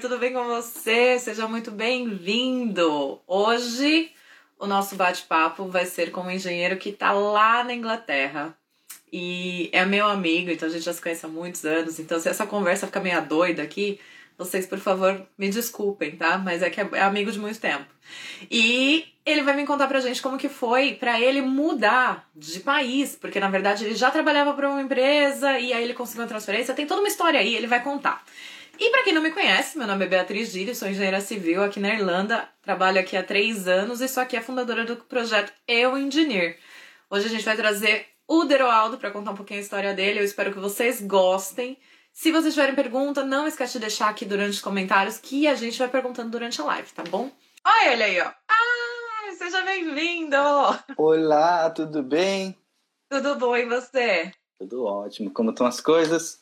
tudo bem com você? Seja muito bem-vindo! Hoje o nosso bate-papo vai ser com um engenheiro que está lá na Inglaterra e é meu amigo, então a gente já se conhece há muitos anos. Então, se essa conversa ficar meio doida aqui, vocês, por favor, me desculpem, tá? Mas é que é amigo de muito tempo. E ele vai me contar pra gente como que foi para ele mudar de país, porque na verdade ele já trabalhava para uma empresa e aí ele conseguiu uma transferência. Tem toda uma história aí, ele vai contar. E para quem não me conhece, meu nome é Beatriz Gilles, sou engenheira civil aqui na Irlanda, trabalho aqui há três anos e sou aqui a fundadora do projeto Eu Engineer. Hoje a gente vai trazer o Deroaldo para contar um pouquinho a história dele. Eu espero que vocês gostem. Se vocês tiverem pergunta, não esquece de deixar aqui durante os comentários que a gente vai perguntando durante a live, tá bom? Olha ele aí, ó. Ah, seja bem-vindo! Olá, tudo bem? Tudo bom e você? Tudo ótimo. Como estão as coisas?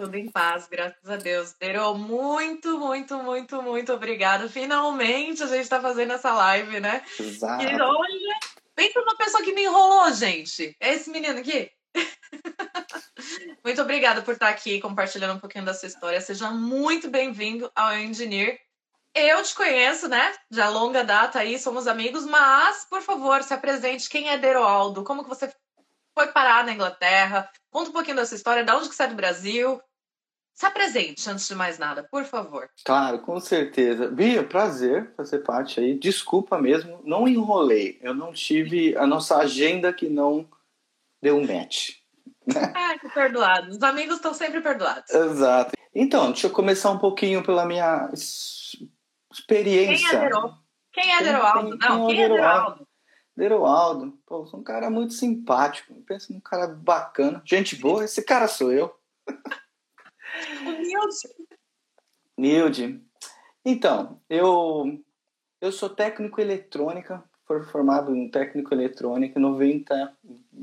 Tudo em paz, graças a Deus. Dero, muito, muito, muito, muito obrigada. Finalmente a gente está fazendo essa live, né? Exato. E olha, pensa numa pessoa que me enrolou, gente. É esse menino aqui. muito obrigada por estar aqui compartilhando um pouquinho da sua história. Seja muito bem-vindo ao Engineer. Eu te conheço, né? De longa data aí, somos amigos, mas, por favor, se apresente. Quem é Deroaldo? Como que você foi parar na Inglaterra? Conta um pouquinho da sua história, de onde que você é do Brasil? Se apresente, antes de mais nada, por favor. Claro, com certeza. Bia, prazer fazer parte aí. Desculpa mesmo, não enrolei. Eu não tive a nossa agenda que não deu um match. Ah, que perdoado. Os amigos estão sempre perdoados. Exato. Então, deixa eu começar um pouquinho pela minha experiência. Quem é Deroaldo? Quem é Deroaldo? Não, quem é pô, sou um cara muito simpático. Pensa num cara bacana, gente boa. Esse cara sou eu. Humilde. Então, eu, eu sou técnico eletrônica, fui formado em técnico eletrônica em 90,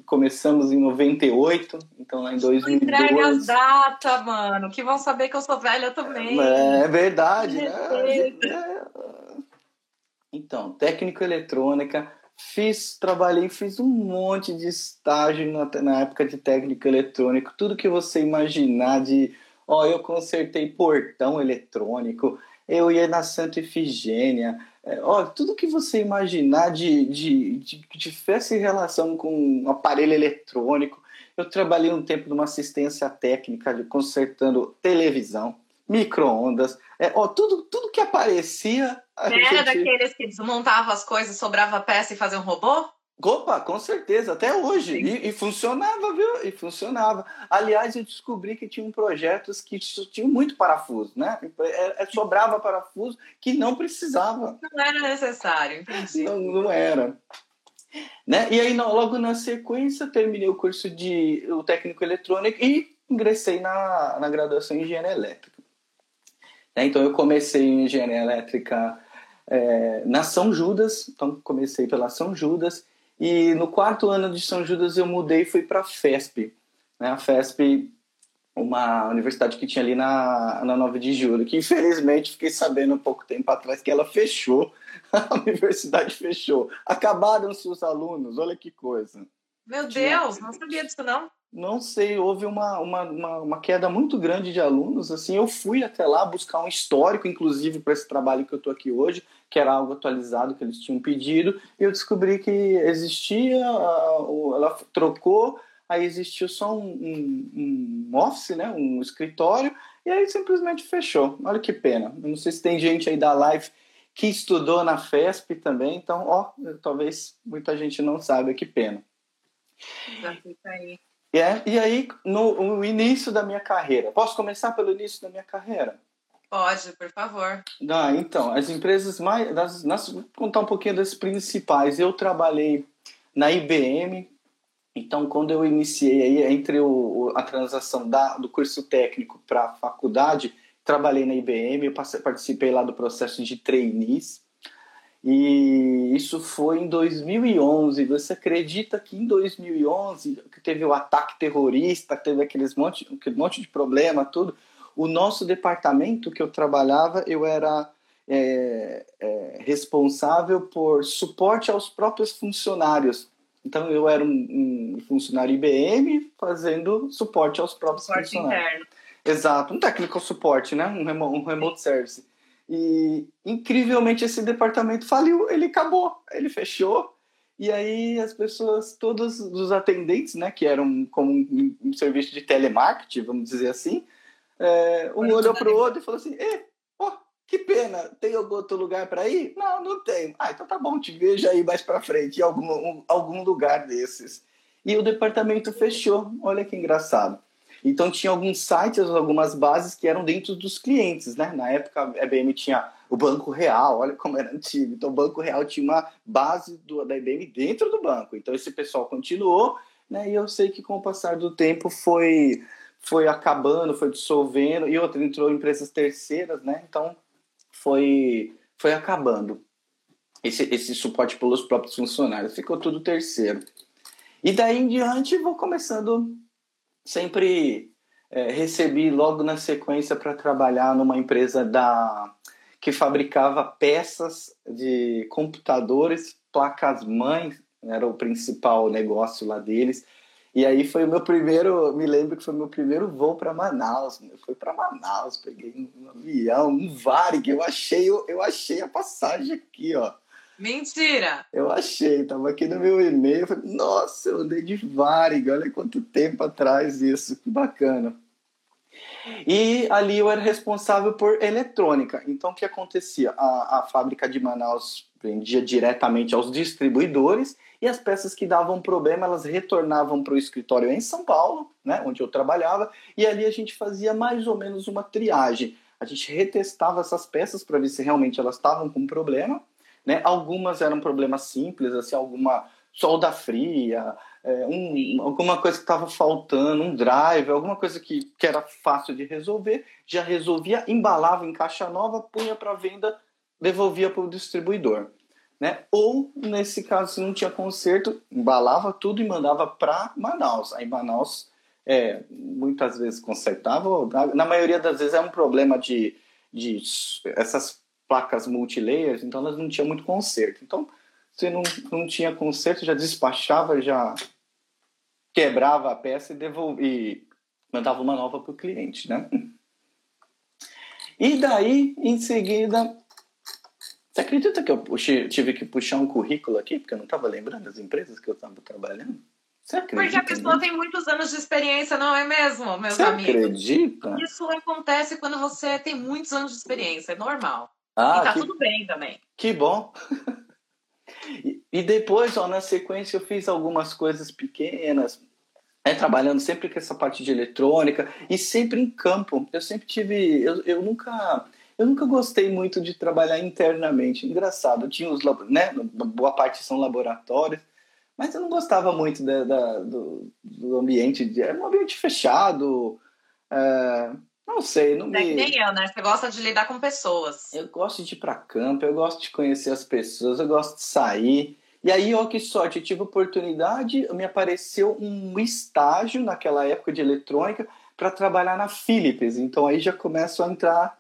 começamos em 98, então lá em 2012. Entrega as datas, mano, que vão saber que eu sou velha também. É verdade, né? É. Então, técnico eletrônica, fiz, trabalhei, fiz um monte de estágio na, na época de técnico eletrônico, tudo que você imaginar de Ó, eu consertei portão eletrônico, eu ia na Santa Efigênia. É, ó, tudo que você imaginar de, de, de, que tivesse relação com um aparelho eletrônico. Eu trabalhei um tempo numa assistência técnica, de consertando televisão, micro-ondas, é, ó, tudo, tudo que aparecia. Era gente... daqueles que desmontavam as coisas, sobrava peça e fazia um robô? Opa, com certeza, até hoje. E, e, funcionava, viu? E funcionava. Aliás, eu descobri que tinham projetos que tinham muito parafuso, né? É, é, sobrava parafuso que não precisava. Não era necessário, entendi. Não, não era. Né? E aí, logo na sequência, terminei o curso de o técnico eletrônico e ingressei na, na graduação em engenharia elétrica. Né? Então, eu comecei em engenharia elétrica é, na São Judas, então comecei pela São Judas e no quarto ano de São Judas eu mudei e fui para a FESP. Né? A FESP, uma universidade que tinha ali na, na 9 de julho, que infelizmente fiquei sabendo um pouco tempo atrás que ela fechou. A universidade fechou. Acabaram-se os alunos, olha que coisa. Meu Deus, não sabia disso não. Não sei, houve uma, uma, uma, uma, queda muito grande de alunos. Assim, eu fui até lá buscar um histórico, inclusive, para esse trabalho que eu estou aqui hoje, que era algo atualizado que eles tinham pedido, e eu descobri que existia, ela trocou, aí existiu só um, um, um office, né, um escritório, e aí simplesmente fechou. Olha que pena. Eu não sei se tem gente aí da live que estudou na FESP também, então, ó, talvez muita gente não saiba, que pena. Já fica aí. É, e aí, no, no, início da minha carreira, posso começar pelo início da minha carreira? Pode, por favor. Ah, então, as empresas mais. Das, nas, vou contar um pouquinho das principais. Eu trabalhei na IBM, então, quando eu iniciei aí, entre o, a transação da, do curso técnico para a faculdade, trabalhei na IBM, eu participei lá do processo de trainees. E isso foi em 2011. Você acredita que em 2011, que teve o ataque terrorista, teve aqueles monte, aquele monte de problema, tudo, o nosso departamento que eu trabalhava, eu era é, é, responsável por suporte aos próprios funcionários. Então eu era um, um funcionário IBM fazendo suporte aos próprios suporte funcionários. Interno. Exato, um técnico suporte, né? Um, remo, um remote service. E incrivelmente esse departamento faliu, ele acabou, ele fechou. E aí as pessoas, todos os atendentes, né, que eram como um, um serviço de telemarketing, vamos dizer assim, é, um olhou para o outro e falou assim: oh, que pena, tem algum outro lugar para ir? Não, não tem. Ah, então tá bom, te vejo aí mais para frente, em algum, um, algum lugar desses. E o departamento fechou, olha que engraçado. Então tinha alguns sites, algumas bases que eram dentro dos clientes, né? Na época a IBM tinha o Banco Real, olha como era antigo. Então o Banco Real tinha uma base do, da IBM dentro do banco. Então esse pessoal continuou, né? E eu sei que com o passar do tempo foi foi acabando, foi dissolvendo e outra entrou empresas terceiras, né? Então foi foi acabando esse, esse suporte pelos próprios funcionários. Ficou tudo terceiro. E daí em diante vou começando sempre é, recebi logo na sequência para trabalhar numa empresa da que fabricava peças de computadores, placas mães, era o principal negócio lá deles. E aí foi o meu primeiro, me lembro que foi o meu primeiro voo para Manaus. Eu fui para Manaus, peguei um avião, um Varig, eu achei, eu achei a passagem aqui, ó. Mentira! Eu achei, tava aqui no meu e-mail. Falei, Nossa, eu andei de Varig, olha quanto tempo atrás isso, que bacana. E ali eu era responsável por eletrônica. Então o que acontecia? A, a fábrica de Manaus vendia diretamente aos distribuidores e as peças que davam problema elas retornavam para o escritório em São Paulo, né, onde eu trabalhava, e ali a gente fazia mais ou menos uma triagem. A gente retestava essas peças para ver se realmente elas estavam com problema né? Algumas eram problemas simples, assim, alguma solda fria, é, um, alguma coisa que estava faltando, um drive, alguma coisa que, que era fácil de resolver, já resolvia, embalava em caixa nova, punha para venda, devolvia para o distribuidor. Né? Ou, nesse caso, se não tinha conserto, embalava tudo e mandava para Manaus. Aí Manaus é, muitas vezes consertava, na maioria das vezes é um problema de, de essas placas multilayers, então elas não tinham muito conserto. Então, se não, não tinha conserto, já despachava, já quebrava a peça e, devolvia, e mandava uma nova para o cliente, né? E daí, em seguida, você acredita que eu puxei, tive que puxar um currículo aqui, porque eu não estava lembrando das empresas que eu estava trabalhando? Você acredita? Porque a pessoa tem muitos anos de experiência, não é mesmo, meus você amigos? Você acredita? Isso acontece quando você tem muitos anos de experiência, é normal. Ah, e tá que, tudo bem também. Que bom. e, depois, ó, na sequência, eu fiz algumas coisas pequenas, né, trabalhando sempre com essa parte de eletrônica e sempre em campo. Eu sempre tive. Eu, eu nunca. Eu nunca gostei muito de trabalhar internamente. Engraçado, tinha os, né, boa parte são laboratórios, mas eu não gostava muito da, da do, do, ambiente. De, era um ambiente fechado. É, não sei, não me. É que nem eu, né? Você gosta de lidar com pessoas. Eu gosto de ir para campo, eu gosto de conhecer as pessoas, eu gosto de sair. E aí, ó, que sorte, eu tive oportunidade, me apareceu um estágio naquela época de eletrônica para trabalhar na Philips. Então aí já começo a entrar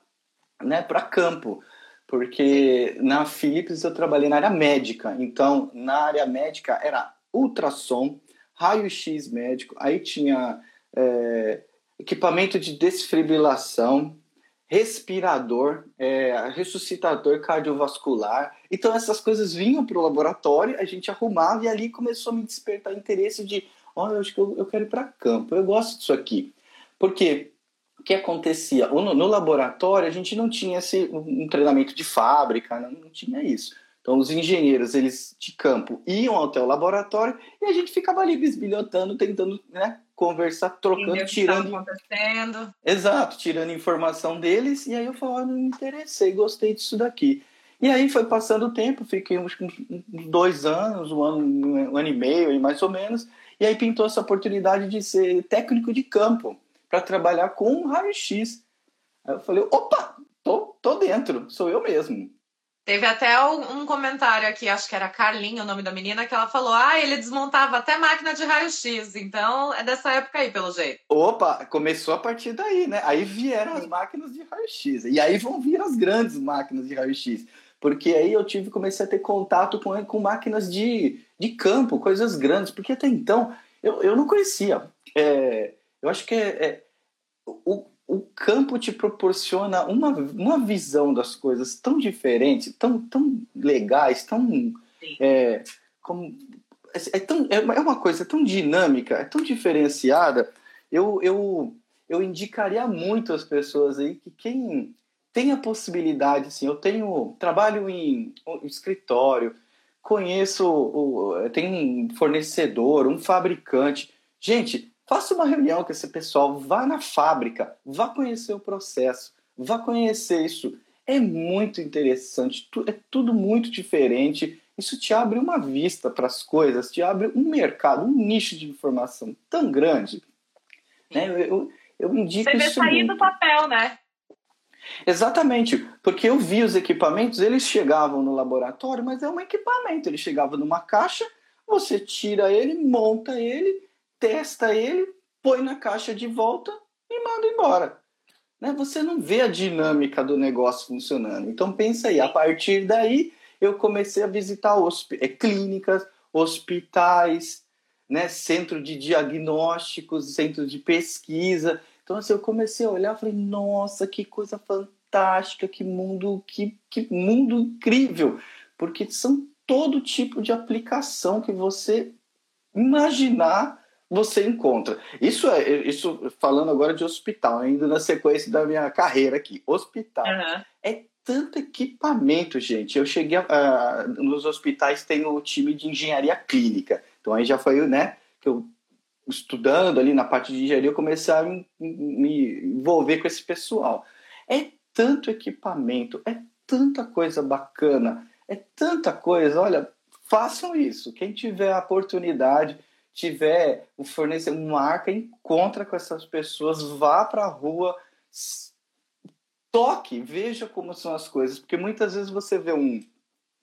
né, para campo. Porque Sim. na Philips eu trabalhei na área médica. Então, na área médica era ultrassom, raio-x médico, aí tinha. É, equipamento de desfibrilação, respirador, é, ressuscitador cardiovascular. Então essas coisas vinham para o laboratório, a gente arrumava e ali começou a me despertar interesse de, olha, eu acho que eu, eu quero ir para campo, eu gosto disso aqui. Porque o que acontecia? No, no, laboratório a gente não tinha esse, um treinamento de fábrica, não, não tinha isso. Então os engenheiros eles de campo iam até o laboratório e a gente ficava ali bisbilhotando, tentando né, conversar, trocando, tirando. acontecendo. Exato, tirando informação deles. E aí eu falei, ah, me interessei, gostei disso daqui. E aí foi passando o tempo, fiquei uns, uns dois anos, um ano, um ano e meio, mais ou menos. E aí pintou essa oportunidade de ser técnico de campo para trabalhar com raio-x. Aí eu falei, opa, tô, tô dentro, sou eu mesmo. Teve até um comentário aqui, acho que era Carlinha o nome da menina, que ela falou: ah, ele desmontava até máquina de raio-x. Então é dessa época aí, pelo jeito. Opa, começou a partir daí, né? Aí vieram as máquinas de raio-x. E aí vão vir as grandes máquinas de raio-x. Porque aí eu tive, comecei a ter contato com, com máquinas de, de campo, coisas grandes. Porque até então eu, eu não conhecia. É, eu acho que é, é o, o campo te proporciona uma, uma visão das coisas tão diferente, tão, tão legais, tão. É, como, é, é, tão, é uma coisa tão dinâmica, é tão diferenciada. Eu, eu, eu indicaria muito às pessoas aí que quem tem a possibilidade, assim, eu tenho trabalho em escritório, conheço, tem um fornecedor, um fabricante. Gente, Faça uma reunião com esse pessoal, vá na fábrica, vá conhecer o processo, vá conhecer isso. É muito interessante, é tudo muito diferente. Isso te abre uma vista para as coisas, te abre um mercado, um nicho de informação tão grande. Né? Eu, eu, eu indico Você vê sair muito. do papel, né? Exatamente, porque eu vi os equipamentos, eles chegavam no laboratório, mas é um equipamento. Ele chegava numa caixa, você tira ele, monta ele testa ele, põe na caixa de volta e manda embora. Né? Você não vê a dinâmica do negócio funcionando. Então pensa aí, a partir daí eu comecei a visitar hosp é, clínicas, hospitais, né? centro de diagnósticos, centro de pesquisa. Então assim, eu comecei a olhar falei, nossa, que coisa fantástica, que mundo, que, que mundo incrível. Porque são todo tipo de aplicação que você imaginar você encontra. Isso é isso falando agora de hospital, ainda na sequência da minha carreira aqui. Hospital uhum. é tanto equipamento, gente. Eu cheguei a, nos hospitais tem o time de engenharia clínica. Então aí já foi, né, que eu estudando ali na parte de engenharia, eu comecei a me, me envolver com esse pessoal. É tanto equipamento, é tanta coisa bacana, é tanta coisa. Olha, façam isso. Quem tiver a oportunidade, tiver o fornecer uma marca, encontra com essas pessoas, vá para a rua, toque, veja como são as coisas, porque muitas vezes você vê um,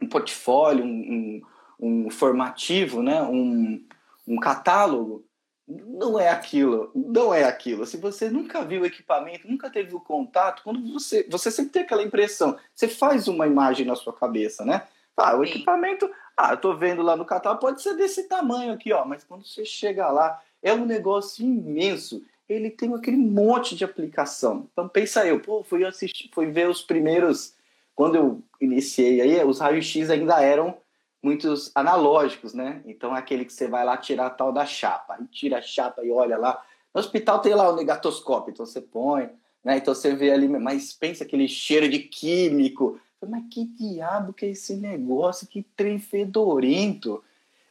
um portfólio, um, um, um, formativo, né? um, um catálogo, não é aquilo, não é aquilo. Se você nunca viu o equipamento, nunca teve o contato, quando você, você sempre tem aquela impressão, você faz uma imagem na sua cabeça, né? Ah, o Sim. equipamento ah, eu tô vendo lá no catálogo, pode ser desse tamanho aqui, ó, mas quando você chega lá, é um negócio imenso. Ele tem aquele monte de aplicação. Então pensa eu, pô, fui assistir, fui ver os primeiros quando eu iniciei aí, os raios-x ainda eram muitos analógicos, né? Então é aquele que você vai lá tirar a tal da chapa, e tira a chapa e olha lá. No hospital tem lá o negatoscópio, então você põe, né? Então você vê ali, mas pensa aquele cheiro de químico, mas que diabo que é esse negócio? Que trem fedorento.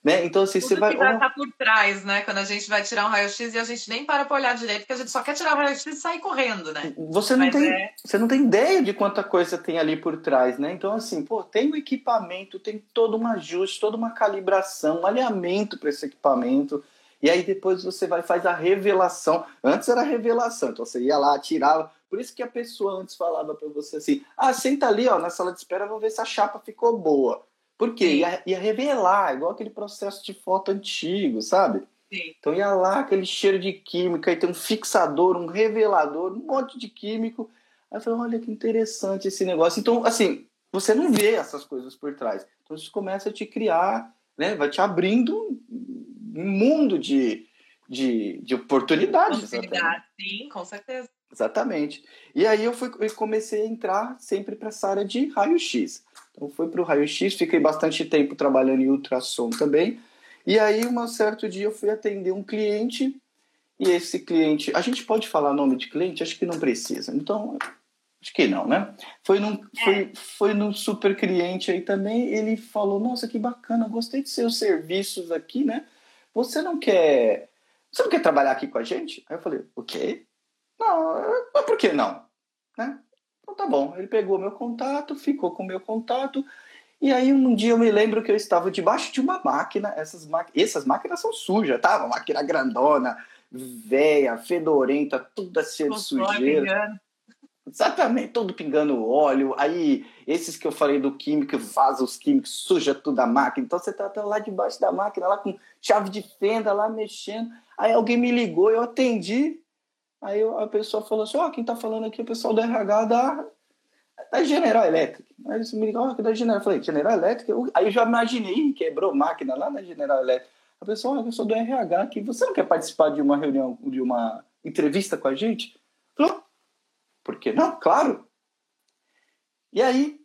Né? Então, assim, Tudo você vai. Que vai estar por trás, né? Quando a gente vai tirar um raio-x e a gente nem para para olhar direito, porque a gente só quer tirar o raio-x e sair correndo, né? Você não, tem, é... você não tem ideia de quanta coisa tem ali por trás, né? Então, assim, pô, tem o um equipamento, tem todo um ajuste, toda uma calibração, um alinhamento para esse equipamento. E aí depois você vai faz a revelação. Antes era revelação, então você ia lá, tirava, por isso que a pessoa antes falava para você assim: ah, senta ali ó, na sala de espera, vou ver se a chapa ficou boa. Por quê? Ia, ia revelar, igual aquele processo de foto antigo, sabe? Sim. Então ia lá aquele cheiro de química, e tem um fixador, um revelador, um monte de químico. Aí eu falei, olha que interessante esse negócio. Então, assim, você não vê essas coisas por trás. Então isso começa a te criar, né? Vai te abrindo um mundo de, de, de oportunidades. Oportunidade, sim, com certeza. Exatamente. E aí eu, fui, eu comecei a entrar sempre para essa área de raio-x. Então fui para o raio-x, fiquei bastante tempo trabalhando em ultrassom também. E aí, um certo dia, eu fui atender um cliente e esse cliente. A gente pode falar nome de cliente? Acho que não precisa. Então, acho que não, né? Foi num, é. foi, foi num super cliente aí também. Ele falou: Nossa, que bacana, gostei de seus serviços aqui, né? Você não quer. Você não quer trabalhar aqui com a gente? Aí eu falei: O quê? Não, mas por que não? Né? Então tá bom. Ele pegou meu contato, ficou com meu contato. E aí um dia eu me lembro que eu estava debaixo de uma máquina. Essas, essas máquinas são sujas, tá? Uma máquina grandona, velha, fedorenta, toda cheia de sujeira. Exatamente, todo pingando óleo. Aí, esses que eu falei do químico, vaza os químicos, suja tudo a máquina. Então, você tá, tá lá debaixo da máquina, lá com chave de fenda, lá mexendo. Aí alguém me ligou, eu atendi. Aí a pessoa falou assim: Ó, oh, quem tá falando aqui é o pessoal do RH da, da General Electric. Aí eles me ligaram, oh, da General. Eu falei: General Electric? Aí eu já imaginei, quebrou máquina lá na General Electric. A pessoa, oh, eu sou do RH aqui, você não quer participar de uma reunião, de uma entrevista com a gente? Falou: Por quê? Não, claro. E aí,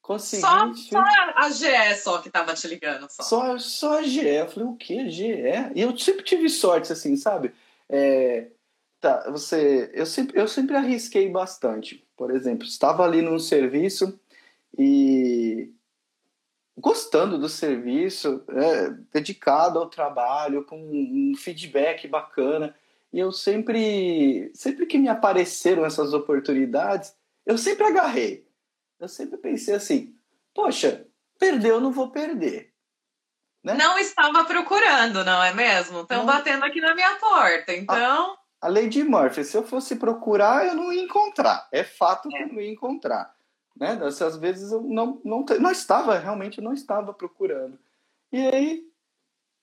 consegui... Só, só a GE só que tava te ligando. Só, só, só a GE. Eu falei, o quê? GE? E eu sempre tive sorte, assim, sabe? É, tá, você... Eu sempre, eu sempre arrisquei bastante. Por exemplo, estava ali num serviço e gostando do serviço, é, dedicado ao trabalho, com um feedback bacana. E eu sempre, sempre que me apareceram essas oportunidades, eu sempre agarrei. Eu sempre pensei assim: poxa, perdeu, não vou perder. Né? Não estava procurando, não é mesmo? Estão batendo aqui na minha porta, então. A, de Murphy, se eu fosse procurar, eu não ia encontrar. É fato que eu não ia encontrar. Né? Dessas vezes eu não, não, não estava, realmente não estava procurando. E aí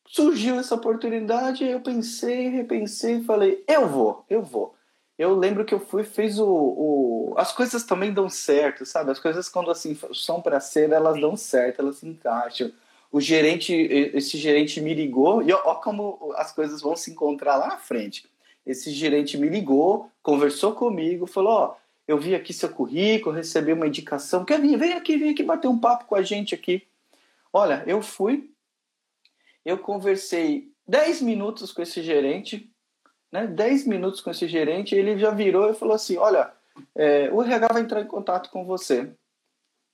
surgiu essa oportunidade, eu pensei, repensei falei, eu vou, eu vou. Eu lembro que eu fui, fiz o, o... As coisas também dão certo, sabe? As coisas quando assim são para ser, elas dão certo, elas se encaixam. O gerente, esse gerente me ligou, e ó, ó como as coisas vão se encontrar lá na frente. Esse gerente me ligou, conversou comigo, falou, ó, eu vi aqui seu currículo, recebi uma indicação, quer vir, vem aqui, vem aqui bater um papo com a gente aqui. Olha, eu fui, eu conversei 10 minutos com esse gerente, né, 10 minutos com esse gerente, ele já virou e falou assim, olha, é, o RH vai entrar em contato com você.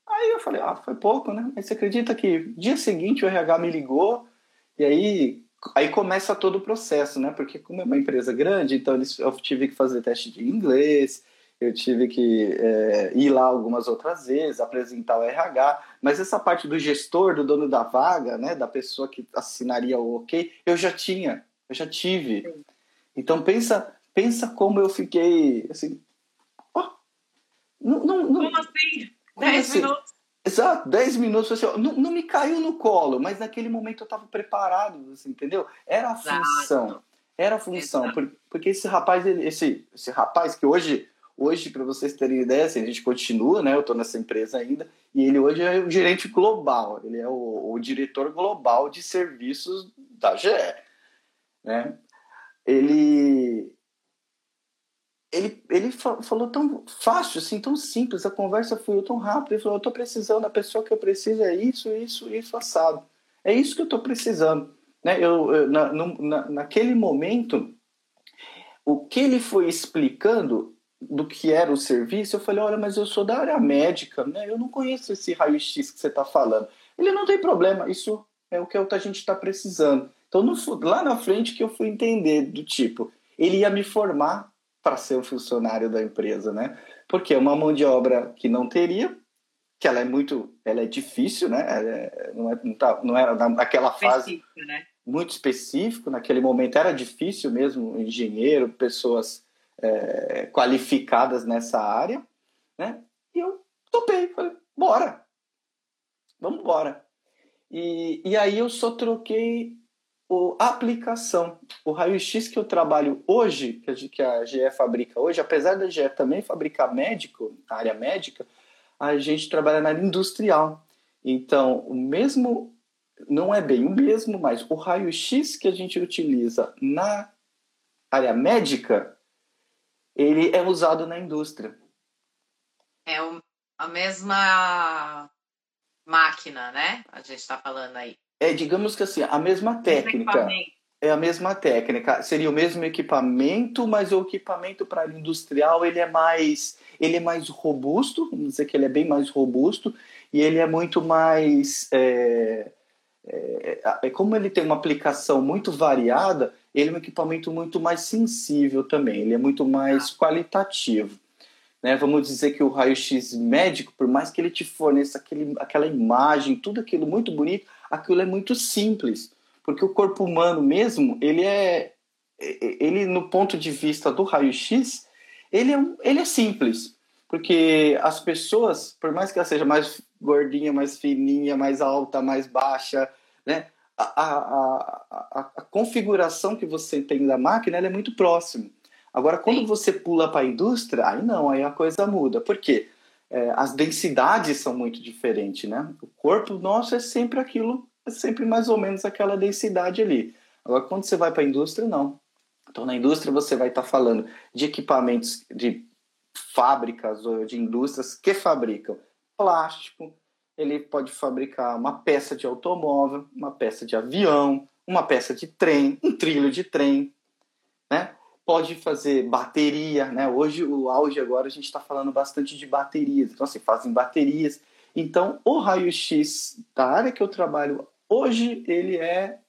Aí eu falei, ah, foi pouco, né? Mas você acredita que dia seguinte o RH me ligou e aí, aí começa todo o processo, né? Porque como é uma empresa grande, então eu tive que fazer teste de inglês, eu tive que é, ir lá algumas outras vezes, apresentar o RH, mas essa parte do gestor, do dono da vaga, né, da pessoa que assinaria o OK, eu já tinha, eu já tive. Então pensa, pensa como eu fiquei assim, oh, não, não, não, como assim? Como 10 assim? minutos. Exato, 10 minutos, assim, não, não me caiu no colo, mas naquele momento eu estava preparado, assim, entendeu? Era a função, era a função, porque esse rapaz, esse, esse rapaz que hoje Hoje, para vocês terem ideia, assim, a gente continua, né? Eu estou nessa empresa ainda, e ele hoje é o gerente global, ele é o, o diretor global de serviços da GE. Né? Ele, ele, ele falou tão fácil, assim, tão simples, a conversa foi tão rápida. Ele falou: Eu estou precisando, a pessoa que eu preciso é isso, isso, isso, assado. É isso que eu estou precisando. Né? Eu, eu na, na, naquele momento, o que ele foi explicando do que era o serviço, eu falei, olha, mas eu sou da área médica, né? Eu não conheço esse raio-x que você está falando. Ele não tem problema, isso é o que a gente está precisando. Então, no, lá na frente que eu fui entender do tipo, ele ia me formar para ser um funcionário da empresa, né? Porque é uma mão de obra que não teria, que ela é muito, ela é difícil, né? É, não, é, não, tá, não era naquela fase né? muito específico, naquele momento era difícil mesmo, engenheiro, pessoas é, qualificadas nessa área, né? E eu topei, falei, bora, vamos embora. E, e aí eu só troquei a aplicação. O raio-x que eu trabalho hoje, que a, que a GE fabrica hoje, apesar da GE também fabricar médico, na área médica, a gente trabalha na área industrial. Então, o mesmo, não é bem o mesmo, mas o raio-x que a gente utiliza na área médica ele é usado na indústria. É a mesma máquina, né? A gente está falando aí. É, digamos que assim, a mesma técnica. É a mesma técnica. Seria o mesmo equipamento, mas o equipamento para industrial ele é mais, ele é mais robusto. Vamos dizer que ele é bem mais robusto e ele é muito mais é, é, é, como ele tem uma aplicação muito variada, ele é um equipamento muito mais sensível também, ele é muito mais qualitativo. Né? Vamos dizer que o raio-x médico, por mais que ele te forneça aquele, aquela imagem, tudo aquilo muito bonito, aquilo é muito simples, porque o corpo humano mesmo, ele é, ele no ponto de vista do raio-x, ele é, ele é simples, porque as pessoas, por mais que ela seja mais gordinha, mais fininha, mais alta, mais baixa, né? A, a, a, a configuração que você tem da máquina é muito próxima. Agora, quando Sim. você pula para a indústria, aí não, aí a coisa muda. Por quê? É, as densidades são muito diferentes, né? O corpo nosso é sempre aquilo, é sempre mais ou menos aquela densidade ali. Agora, quando você vai para a indústria, não. Então, na indústria, você vai estar tá falando de equipamentos de fábricas ou de indústrias que fabricam plástico, ele pode fabricar uma peça de automóvel, uma peça de avião, uma peça de trem, um trilho de trem, né? Pode fazer bateria, né? Hoje o auge agora a gente está falando bastante de baterias, então assim fazem baterias. Então o raio-x da área que eu trabalho hoje ele é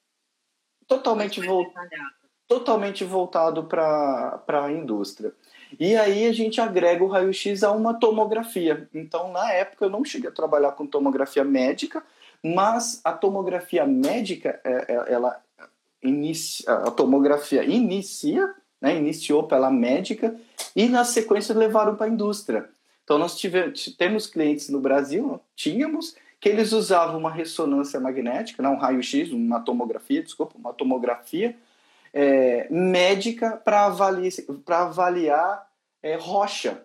totalmente voltado totalmente voltado para a indústria. E aí a gente agrega o raio-x a uma tomografia. Então, na época, eu não cheguei a trabalhar com tomografia médica, mas a tomografia médica, é, é, ela inicia, a tomografia inicia, né, iniciou pela médica, e na sequência levaram para a indústria. Então, nós tivemos, temos clientes no Brasil, tínhamos, que eles usavam uma ressonância magnética, não um raio-x, uma tomografia, desculpa, uma tomografia, é, médica para avaliar, avaliar é, rocha.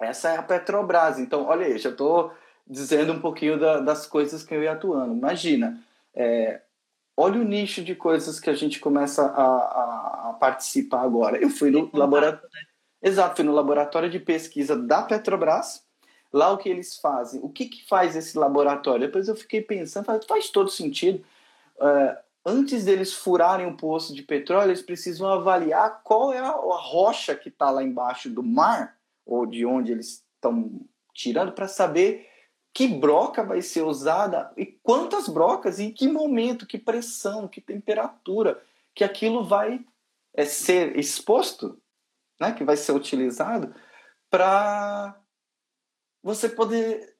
Essa é a Petrobras. Então, olha aí, já estou dizendo um pouquinho da, das coisas que eu ia atuando. Imagina, é, olha o nicho de coisas que a gente começa a, a, a participar agora. Eu fui no laboratório. Né? Exato, fui no laboratório de pesquisa da Petrobras. Lá o que eles fazem? O que, que faz esse laboratório? Depois eu fiquei pensando, faz, faz todo sentido. Uh, antes deles furarem um poço de petróleo, eles precisam avaliar qual é a, a rocha que está lá embaixo do mar, ou de onde eles estão tirando, para saber que broca vai ser usada e quantas brocas, e em que momento, que pressão, que temperatura, que aquilo vai é, ser exposto, né, que vai ser utilizado, para você poder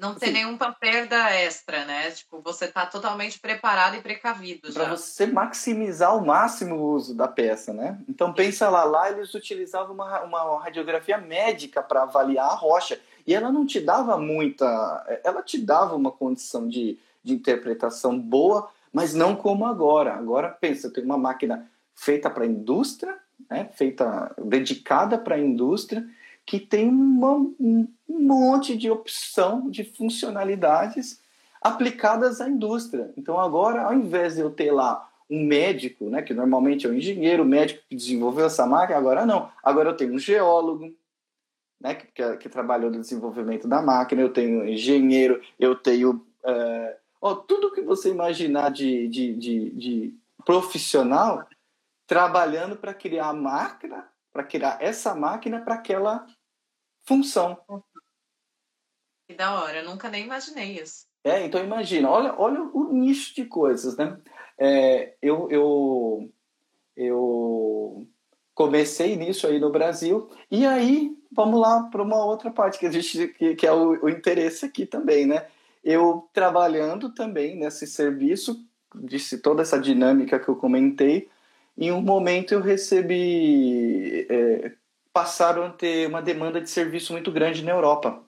não tem assim, nenhuma perda extra, né? Tipo, você está totalmente preparado e precavido Para você maximizar ao máximo o uso da peça, né? Então pensa lá, lá eles utilizavam uma, uma radiografia médica para avaliar a rocha. E ela não te dava muita... Ela te dava uma condição de, de interpretação boa, mas não como agora. Agora, pensa, tem uma máquina feita para a indústria, né? feita, dedicada para a indústria, que tem uma, um monte de opção de funcionalidades aplicadas à indústria. Então agora, ao invés de eu ter lá um médico, né, que normalmente é um engenheiro, médico que desenvolveu essa máquina, agora não. Agora eu tenho um geólogo, né, que, que, trabalhou no desenvolvimento da máquina, eu tenho engenheiro, eu tenho é, ó, tudo que você imaginar de, de, de, de profissional trabalhando para criar a máquina, para criar essa máquina para aquela função. Que da hora, eu nunca nem imaginei isso. É, então imagina, olha, olha o nicho de coisas, né? É, eu, eu, eu comecei nisso aí no Brasil, e aí vamos lá para uma outra parte que, a gente, que, que é o, o interesse aqui também, né? Eu trabalhando também nesse serviço, disse toda essa dinâmica que eu comentei, em um momento eu recebi é, passaram a ter uma demanda de serviço muito grande na Europa.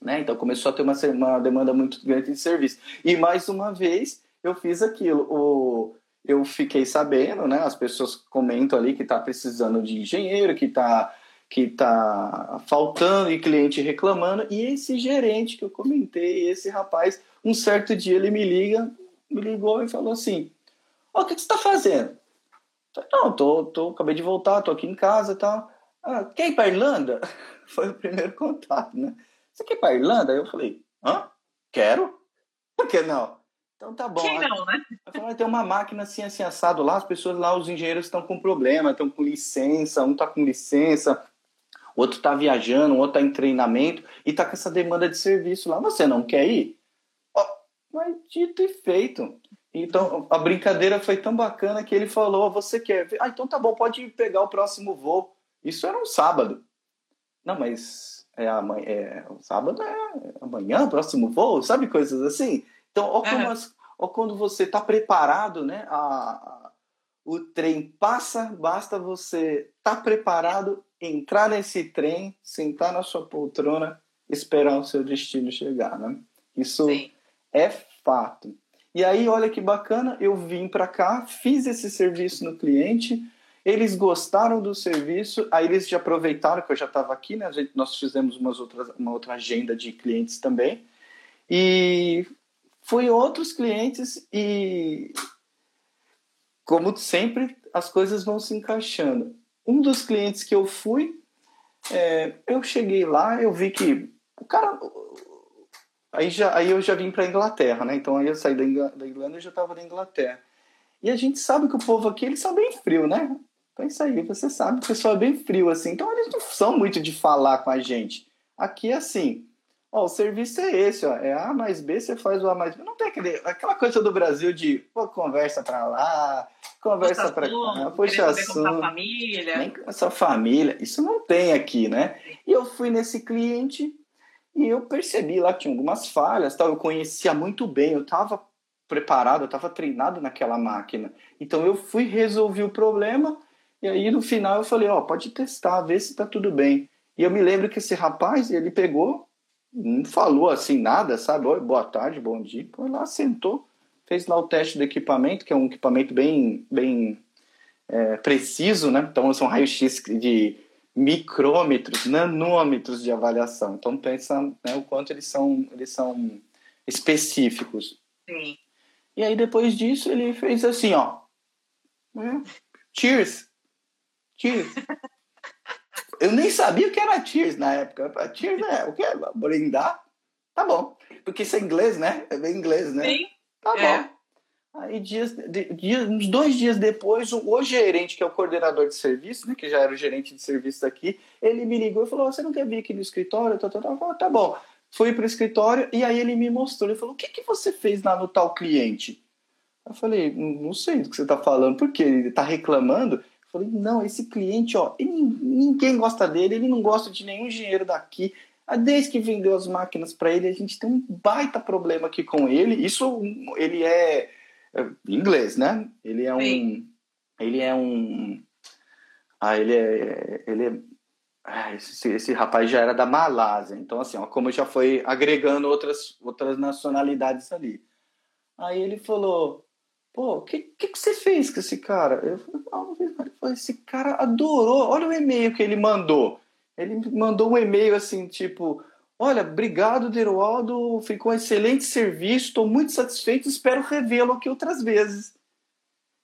Né? Então começou a ter uma, uma demanda muito grande de serviço. E mais uma vez eu fiz aquilo. O, eu fiquei sabendo, né? As pessoas comentam ali que está precisando de engenheiro, que está que tá faltando e cliente reclamando. E esse gerente que eu comentei, esse rapaz, um certo dia ele me liga, me ligou e falou assim: Ó, oh, o que, que você está fazendo? Eu falei, Não, tô, tô, acabei de voltar, tô aqui em casa e tal. Ah, quer ir para Irlanda? Foi o primeiro contato, né? Você quer ir para Irlanda? Eu falei, hã? Quero? Por que não? Então tá bom. Quem não, né? Eu falei, tem uma máquina assim, assim, assado lá, as pessoas lá, os engenheiros estão com problema, estão com licença, um tá com licença, outro tá viajando, o outro tá em treinamento e tá com essa demanda de serviço lá. Você não quer ir? Oh, mas dito e feito. Então a brincadeira foi tão bacana que ele falou: Você quer? Ah, então tá bom, pode pegar o próximo voo. Isso era um sábado. Não, mas é amanhã, é, o sábado é amanhã, próximo voo, sabe? Coisas assim. Então, ó, como as, ó quando você está preparado, né? A, a, o trem passa, basta você estar tá preparado, entrar nesse trem, sentar na sua poltrona, esperar o seu destino chegar, né? Isso Sim. é fato. E aí, olha que bacana, eu vim para cá, fiz esse serviço no cliente, eles gostaram do serviço, aí eles já aproveitaram que eu já estava aqui, né? Gente, nós fizemos umas outras, uma outra agenda de clientes também. E foi outros clientes e como sempre as coisas vão se encaixando. Um dos clientes que eu fui É, eu cheguei lá, eu vi que o cara. Aí, já, aí eu já vim para Inglaterra, né? Então aí eu saí da, Irlanda e já estava na Inglaterra. E a gente sabe que o povo aqui, eles são bem frio, né? Então é isso aí, você sabe que o pessoal é bem frio, assim. Então eles não são muito de falar com a gente. Aqui é assim, ó, o serviço é esse, ó, é A mais B, você faz o A mais B. Não tem aquele, aquela coisa do Brasil de, pô, conversa pra lá, conversa pra cá, puxa assunto. família. Nem com essa família. Isso não tem aqui, né? E eu fui nesse cliente e eu percebi lá que tinha algumas falhas, tal. eu conhecia muito bem, eu estava preparado, eu estava treinado naquela máquina. Então eu fui, resolvi o problema, e aí no final eu falei, ó, pode testar, ver se está tudo bem. E eu me lembro que esse rapaz, ele pegou, não falou assim nada, sabe? Oi, boa tarde, bom dia. Foi lá, sentou, fez lá o teste do equipamento, que é um equipamento bem, bem é, preciso, né? Então são raios-x de micrômetros, nanômetros de avaliação. Então pensa né, o quanto eles são, eles são específicos. Sim. E aí depois disso ele fez assim, ó. Né? Cheers. Cheers. Eu nem sabia o que era cheers na época. Cheers é o que? Brindar? Tá bom. Porque isso é inglês, né? É bem inglês, né? Sim. Tá é. bom. Aí, dias, dias, uns dois dias depois, o, o, gerente, que é o coordenador de serviço, né, que já era o gerente de serviço aqui, ele me ligou e falou: Você não quer vir aqui no escritório? Tá, tá, tá. Falei, tá bom. Fui para o escritório e aí ele me mostrou. Ele falou: O que, que você fez lá no tal cliente? Eu falei: Não sei do que você está falando, porque ele está reclamando. Falei: Não, esse cliente, ó, ele, ninguém gosta dele, ele não gosta de nenhum engenheiro daqui. Desde que vendeu as máquinas para ele, a gente tem um baita problema aqui com ele. Isso ele é é, inglês, né? Ele é um. Sim. Ele é um. Ah, ele é. Ele é ah, esse, esse rapaz já era da Malásia. Então, assim, ó, como já foi agregando outras, outras nacionalidades ali. Aí ele falou: pô, o que, que, que, você fez com esse cara? Eu falei: ah, não, falei, esse cara adorou. Olha o e-mail que ele mandou. Ele mandou um e-mail assim, tipo Olha, obrigado, Derualdo. Ficou um excelente serviço. Estou muito satisfeito. Espero revê-lo aqui outras vezes.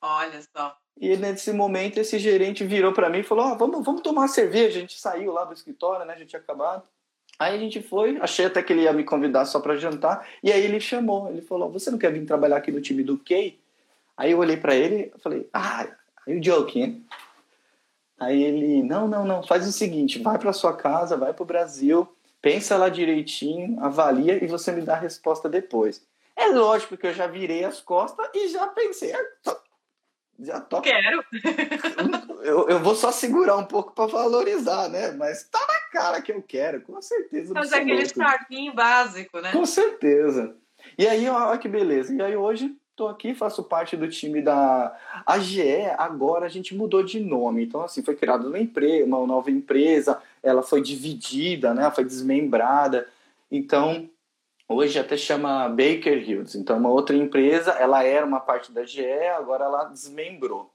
Olha só. E nesse momento, esse gerente virou para mim e falou: oh, vamos, vamos tomar uma cerveja. A gente saiu lá do escritório, né? A gente tinha acabado. Aí a gente foi, achei até que ele ia me convidar só para jantar. E aí ele chamou. Ele falou: Você não quer vir trabalhar aqui no time do Kay? Aí eu olhei para ele e falei: Ah, you joking? Aí ele: Não, não, não. Faz o seguinte: vai para sua casa, vai para o Brasil pensa lá direitinho, avalia e você me dá a resposta depois. É lógico que eu já virei as costas e já pensei, ah, já tô. Quero. Eu, eu vou só segurar um pouco para valorizar, né? Mas tá na cara que eu quero, com certeza. Mas é aquele charminho básico, né? Com certeza. E aí, olha que beleza. E aí hoje Estou aqui, faço parte do time da AGE. Agora a gente mudou de nome. Então, assim, foi criada uma, empresa, uma nova empresa, ela foi dividida, né? foi desmembrada. Então, hoje até chama Baker Hughes. Então, uma outra empresa, ela era uma parte da AGE, agora ela desmembrou.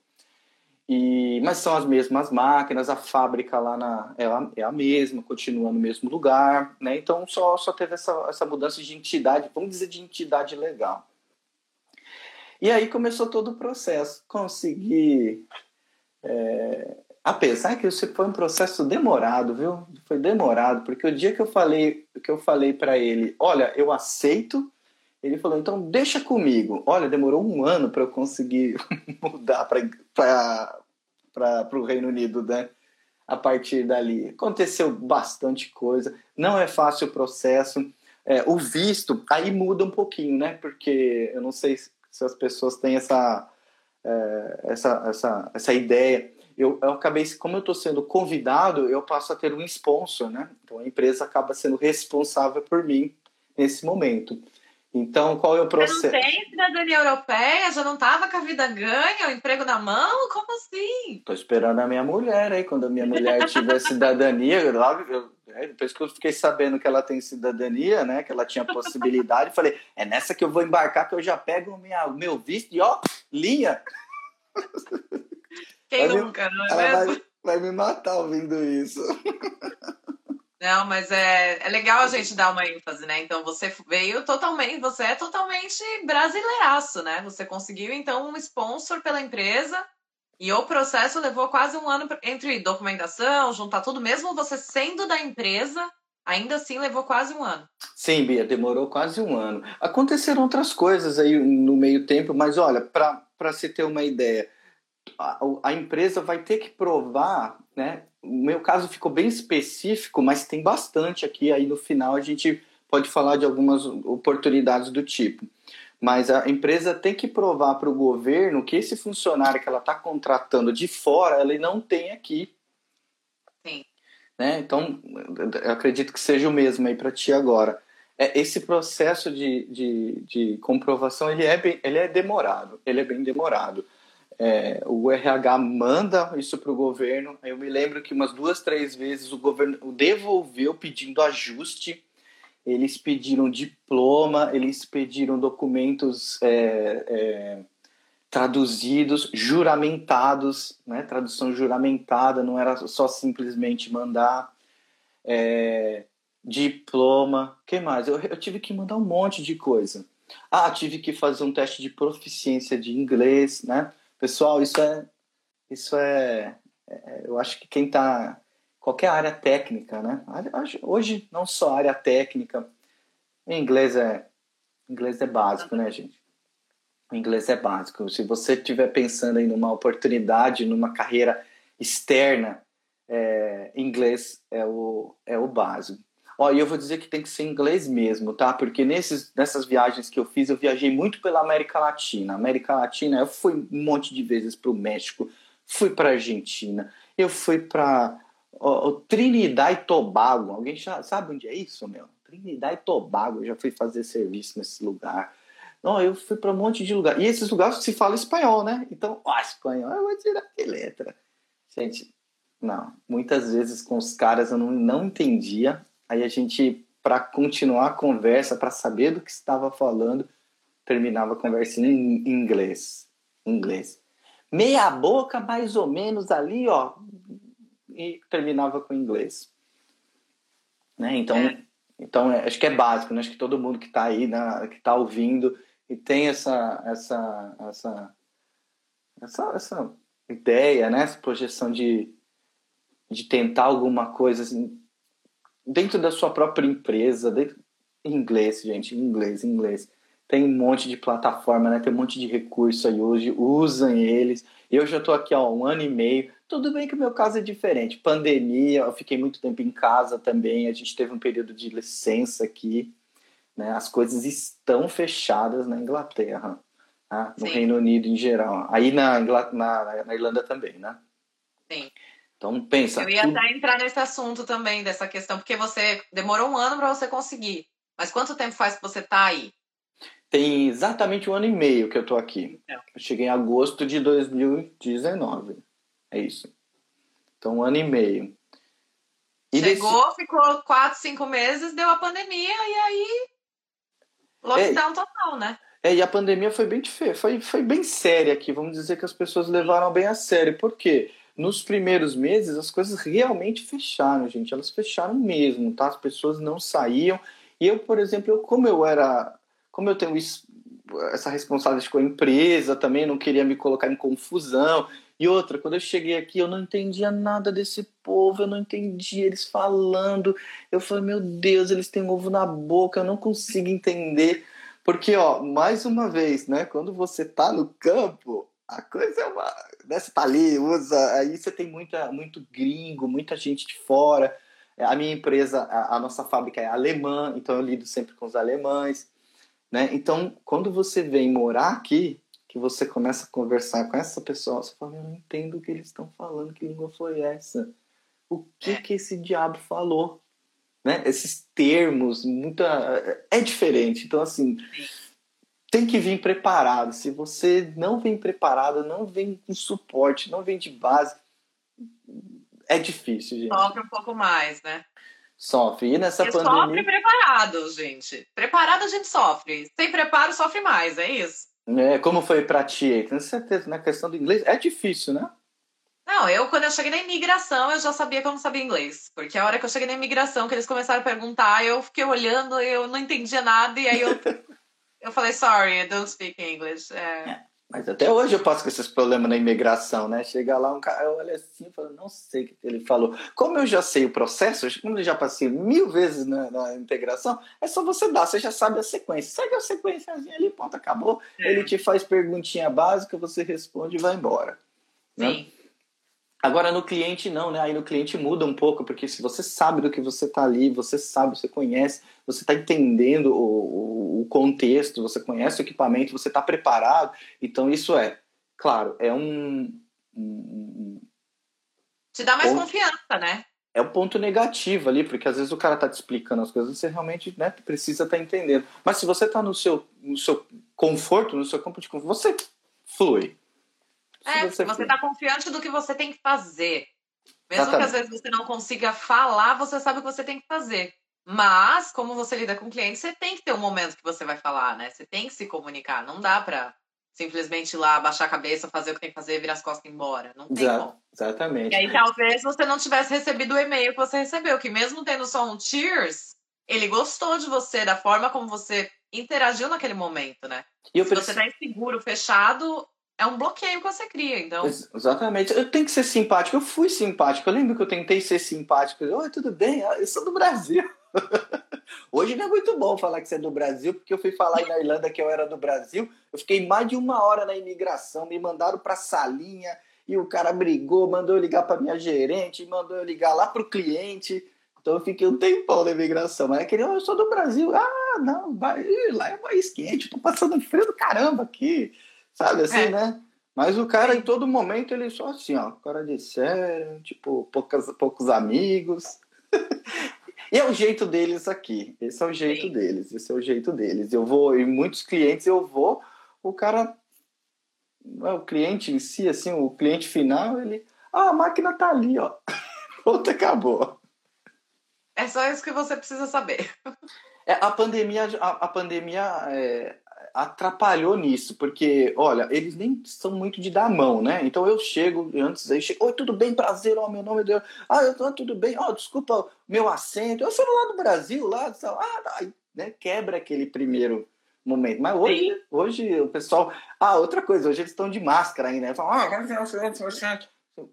E, mas são as mesmas máquinas, a fábrica lá na, é, a, é a mesma, continua no mesmo lugar, né? Então só, só teve essa, essa mudança de entidade, vamos dizer de entidade legal. E aí começou todo o processo. Consegui. É, apesar que isso foi um processo demorado, viu? Foi demorado, porque o dia que eu falei que eu falei para ele, olha, eu aceito, ele falou, então deixa comigo. Olha, demorou um ano para eu conseguir mudar para o Reino Unido, né? A partir dali. Aconteceu bastante coisa, não é fácil o processo. É, o visto, aí muda um pouquinho, né? Porque eu não sei se as pessoas têm essa, é, essa, essa, essa ideia. Eu, eu acabei, como eu estou sendo convidado, eu passo a ter um sponsor, né? Então a empresa acaba sendo responsável por mim nesse momento. Então, qual é o processo? Você não tem cidadania europeia? Já não estava com a vida ganha, o emprego na mão? Como assim? Estou esperando a minha mulher aí. Quando a minha mulher tiver cidadania, logo, eu, é, depois que eu fiquei sabendo que ela tem cidadania, né? Que ela tinha possibilidade, falei, é nessa que eu vou embarcar que eu já pego o meu visto e ó, linha. Quem vai nunca, me, não é mesmo? Vai, vai me matar ouvindo isso. Não, mas é, é legal a gente dar uma ênfase, né? Então você veio totalmente, você é totalmente brasileiraço, né? Você conseguiu então um sponsor pela empresa E o processo levou quase um ano entre documentação, juntar tudo, mesmo você sendo da empresa, ainda assim levou quase um ano. Sim, Bia, demorou quase um ano. Aconteceram outras coisas aí no meio tempo, mas olha, para se ter uma ideia, a, a, empresa vai ter que provar, né? O meu caso ficou bem específico, mas tem bastante aqui. Aí no final a gente pode falar de algumas oportunidades do tipo. Mas a empresa tem que provar para o governo que esse funcionário que ela está contratando de fora, ele não tem aqui. Sim. Né? Então, eu acredito que seja o mesmo aí para ti agora. É, esse processo de, de, de comprovação, ele é, bem, ele é demorado, ele é bem demorado. É, o RH manda isso para o governo. Eu me lembro que umas duas, três vezes o governo devolveu pedindo ajuste eles pediram diploma, eles pediram documentos é, é, traduzidos, juramentados, né? tradução juramentada, não era só simplesmente mandar. É, diploma, que mais? Eu, eu tive que mandar um monte de coisa. Ah, tive que fazer um teste de proficiência de inglês, né? Pessoal, isso é, isso é, é eu acho que quem está qualquer área técnica, né? Hoje não só área técnica, em inglês é inglês é básico, né, gente? O inglês é básico. Se você estiver pensando em uma oportunidade, numa carreira externa, é, inglês é o, é o básico. Ó, e eu vou dizer que tem que ser inglês mesmo, tá? Porque nesses, nessas viagens que eu fiz, eu viajei muito pela América Latina. América Latina, eu fui um monte de vezes para o México, fui para Argentina, eu fui para Trinidad e Tobago. Alguém já sabe onde é isso, meu? Trinidad e Tobago. Eu já fui fazer serviço nesse lugar. Não, eu fui para um monte de lugar. E esses lugares se fala espanhol, né? Então, ó, espanhol, eu vou tirar que letra. Gente, não. Muitas vezes com os caras eu não, não entendia. Aí a gente, para continuar a conversa, para saber do que estava falando, terminava a conversa em inglês. Inglês. Meia boca, mais ou menos ali, ó, e terminava com inglês. Né? Então, é. então é, acho que é básico, né? acho que todo mundo que está aí, né, que está ouvindo e tem essa, essa, essa, essa, essa ideia, né? essa projeção de, de tentar alguma coisa assim, dentro da sua própria empresa, dentro, inglês, gente, em inglês, inglês. Tem um monte de plataforma, né? tem um monte de recurso aí hoje, usem eles. Eu já estou aqui há um ano e meio tudo bem que o meu caso é diferente. Pandemia, eu fiquei muito tempo em casa também. A gente teve um período de licença aqui. Né? As coisas estão fechadas na Inglaterra, tá? no Sim. Reino Unido em geral. Aí na, na, na, Irlanda também, né? Sim. Então pensa. Eu ia tudo... até entrar nesse assunto também, dessa questão, porque você demorou um ano para você conseguir. Mas quanto tempo faz que você está aí? Tem exatamente um ano e meio que eu estou aqui. É. Eu cheguei em agosto de 2019. É isso. Então, um ano e meio. E Chegou, desse... ficou quatro, cinco meses, deu a pandemia e aí lockdown é, total, né? É, e a pandemia foi bem foi, foi bem séria aqui. Vamos dizer que as pessoas levaram bem a sério. Por quê? Nos primeiros meses as coisas realmente fecharam, gente. Elas fecharam mesmo, tá? As pessoas não saíam. E eu, por exemplo, eu, como eu era. Como eu tenho essa responsabilidade com a empresa também, não queria me colocar em confusão. E outra, quando eu cheguei aqui, eu não entendia nada desse povo, eu não entendia eles falando. Eu falei, meu Deus, eles têm ovo na boca, eu não consigo entender. Porque, ó, mais uma vez, né, quando você tá no campo, a coisa é uma. Né, você tá ali, usa. Aí você tem muita, muito gringo, muita gente de fora. A minha empresa, a, a nossa fábrica é alemã, então eu lido sempre com os alemães. Né? Então, quando você vem morar aqui, que você começa a conversar com essa pessoa, você fala, eu não entendo o que eles estão falando, que língua foi essa? O que é. que esse diabo falou? Né? Esses termos, muita é diferente. Então assim, tem que vir preparado. Se você não vem preparado, não vem com suporte, não vem de base, é difícil, gente. Sofre um pouco mais, né? Sofre. E nessa e pandemia. Sofre preparado, gente. Preparado a gente sofre. Sem preparo, sofre mais, é isso? É, como foi para ti? Com certeza, na né? questão do inglês é difícil, né? Não, eu quando eu cheguei na imigração, eu já sabia que eu não sabia inglês. Porque a hora que eu cheguei na imigração, que eles começaram a perguntar, eu fiquei olhando, eu não entendia nada, e aí eu, eu falei, sorry, I don't speak English. É, Mas até hoje eu passo com esses problemas na imigração, né? Chega lá um cara, eu olho assim e falo, não sei o que ele falou. Como eu já sei o processo, como eu já passei mil vezes na, na integração, é só você dar, você já sabe a sequência. Segue a sequência ali, ponto, acabou. É. Ele te faz perguntinha básica, você responde e vai embora. Né? Sim. Né? Agora no cliente não, né? Aí no cliente muda um pouco, porque se você sabe do que você está ali, você sabe, você conhece, você está entendendo o, o, contexto, você conhece o equipamento, você está preparado. Então isso é, claro, é um, um te dá mais ponto, confiança, né? É um ponto negativo ali, porque às vezes o cara está te explicando as coisas, você realmente né, precisa estar tá entendendo. Mas se você está no seu, no seu conforto, no seu campo de conforto, você flui. É, você está confiante do que você tem que fazer. Mesmo Exatamente. que às vezes você não consiga falar, você sabe o que você tem que fazer. Mas, como você lida com cliente, você tem que ter um momento que você vai falar, né? Você tem que se comunicar. Não dá para simplesmente ir lá, baixar a cabeça, fazer o que tem que fazer, virar as costas e ir embora. Não tem Exato, como. Exatamente. E aí, talvez você não tivesse recebido o e-mail que você recebeu, que mesmo tendo só um cheers, ele gostou de você, da forma como você interagiu naquele momento, né? E Se preciso... você tá inseguro, fechado, é um bloqueio que você cria, então. Exatamente. Eu tenho que ser simpático. Eu fui simpático. Eu lembro que eu tentei ser simpático. Oi, tudo bem? Ah, eu sou do Brasil. Hoje não é muito bom falar que você é do Brasil, porque eu fui falar na Irlanda que eu era do Brasil. Eu fiquei mais de uma hora na imigração, me mandaram para salinha e o cara brigou, mandou eu ligar para minha gerente, mandou eu ligar lá pro cliente. Então eu fiquei um tempão na imigração. Mas é que eu sou do Brasil. Ah, não, lá é mais quente, tô passando frio do caramba aqui. Sabe assim, é. né? Mas o cara, em todo momento, ele só assim, ó, cara de sério, tipo, poucas, poucos amigos. e é o jeito deles aqui. Esse é o jeito Sim. deles. Esse é o jeito deles. Eu vou, em muitos clientes eu vou, o cara, é o cliente em si, assim, o cliente final, ele, ah, a máquina tá ali, ó. Pronto, acabou. É só isso que você precisa saber. É, a pandemia, a, a pandemia é, atrapalhou nisso, porque, olha, eles nem são muito de dar mão, né? Então eu chego, antes aí chego, oi, tudo bem, prazer, ó, meu nome é Deus. Ah, eu tô, tudo bem, ó, desculpa meu acento, eu sou lá do Brasil, lá, ah, tá. né? Quebra aquele primeiro momento. Mas hoje, hoje o pessoal. Ah, outra coisa, hoje eles estão de máscara ainda. Né? Falam, ah,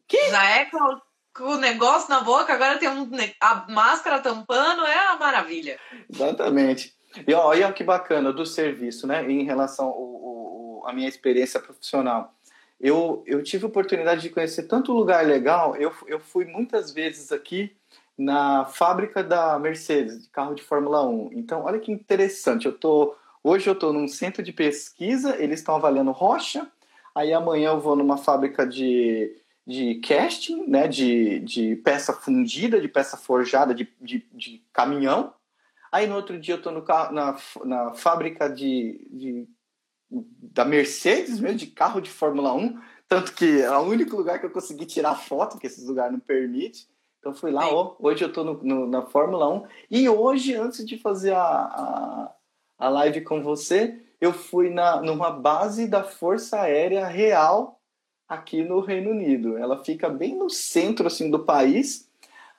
que? Já é com, com o negócio na boca, agora tem um, a máscara tampando, é a maravilha. Exatamente. E olha que bacana do serviço, né? Em relação à minha experiência profissional. Eu, eu tive oportunidade de conhecer tanto lugar legal. Eu, eu fui muitas vezes aqui na fábrica da Mercedes, de carro de Fórmula 1. Então, olha que interessante. Eu tô, hoje eu estou num centro de pesquisa, eles estão avaliando rocha. Aí amanhã eu vou numa fábrica de, de casting, né? De, de peça fundida, de peça forjada de, de, de caminhão. Aí no outro dia eu estou na, na fábrica de, de, da Mercedes mesmo, de carro de Fórmula 1, tanto que é o único lugar que eu consegui tirar foto, porque esses lugares não permitem. Então fui lá, ó, hoje eu estou na Fórmula 1. E hoje, antes de fazer a, a, a live com você, eu fui na, numa base da Força Aérea Real aqui no Reino Unido. Ela fica bem no centro assim do país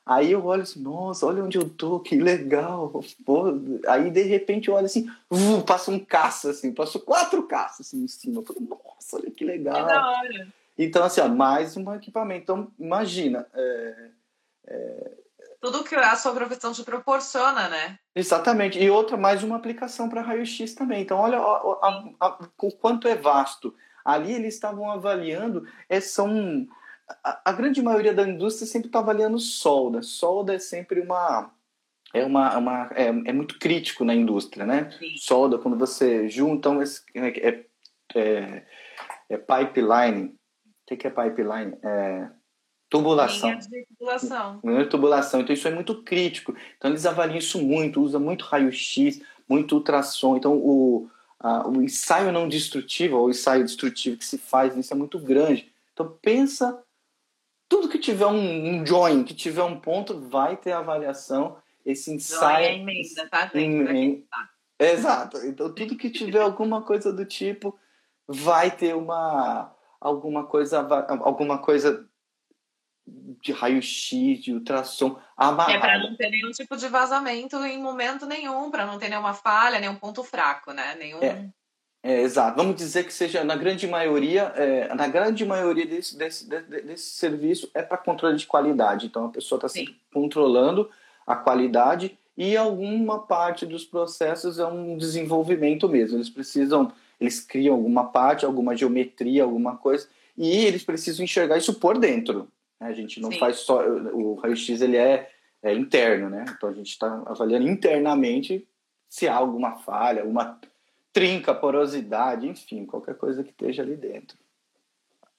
Aí eu olho assim, nossa, olha onde eu tô, que legal. Pô. Aí de repente eu olho assim, uh, passa um caça, assim, passou quatro caças assim em cima. Eu falei, nossa, olha que legal. Que da hora. Então, assim, ó, mais um equipamento. Então, imagina. É, é... Tudo que a sua profissão te proporciona, né? Exatamente. E outra, mais uma aplicação para raio-x também. Então, olha a, a, a, o quanto é vasto. Ali eles estavam avaliando, é, são a, a, grande maioria da indústria sempre está avaliando solda. Solda é sempre uma. É, uma, uma é, é muito crítico na indústria, né? Sim. Solda, quando você junta. Um, é, é, é, é pipeline. O que, é pipeline? É tubulação. Linha de tubulação. Linha de tubulação. Então, isso é muito crítico. Então, eles avaliam isso muito, usa muito raio-x, muito ultrassom. Então, o, a, o ensaio não destrutivo, ou o ensaio destrutivo que se faz, isso é muito grande. Então, pensa tudo que tiver um, um join, que tiver um ponto, vai ter avaliação. Esse ensaio. É emenda, tá, gente? Em, Exato. Então, tudo que tiver alguma coisa do tipo, vai ter uma alguma coisa alguma coisa de raio-x, de ultrassom amarrado. É para não ter nenhum tipo de vazamento em momento nenhum, para não ter nenhuma falha, nenhum ponto fraco, né? Nenhum... É. É, exato. Vamos dizer que seja na grande maioria, é, na grande maioria desse, desse, desse, desse serviço é para controle de qualidade. Então a pessoa está sempre controlando a qualidade e alguma parte dos processos é um desenvolvimento mesmo. Eles precisam, eles criam alguma parte, alguma geometria, alguma coisa e eles precisam enxergar isso por dentro. Né? A gente não Sim. faz só o raio-x ele é, é interno, né? Então a gente está avaliando internamente se há alguma falha, uma trinca, porosidade, enfim, qualquer coisa que esteja ali dentro.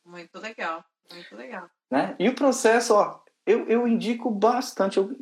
Muito legal, muito legal. Né? E o processo, ó, eu, eu indico bastante. Eu,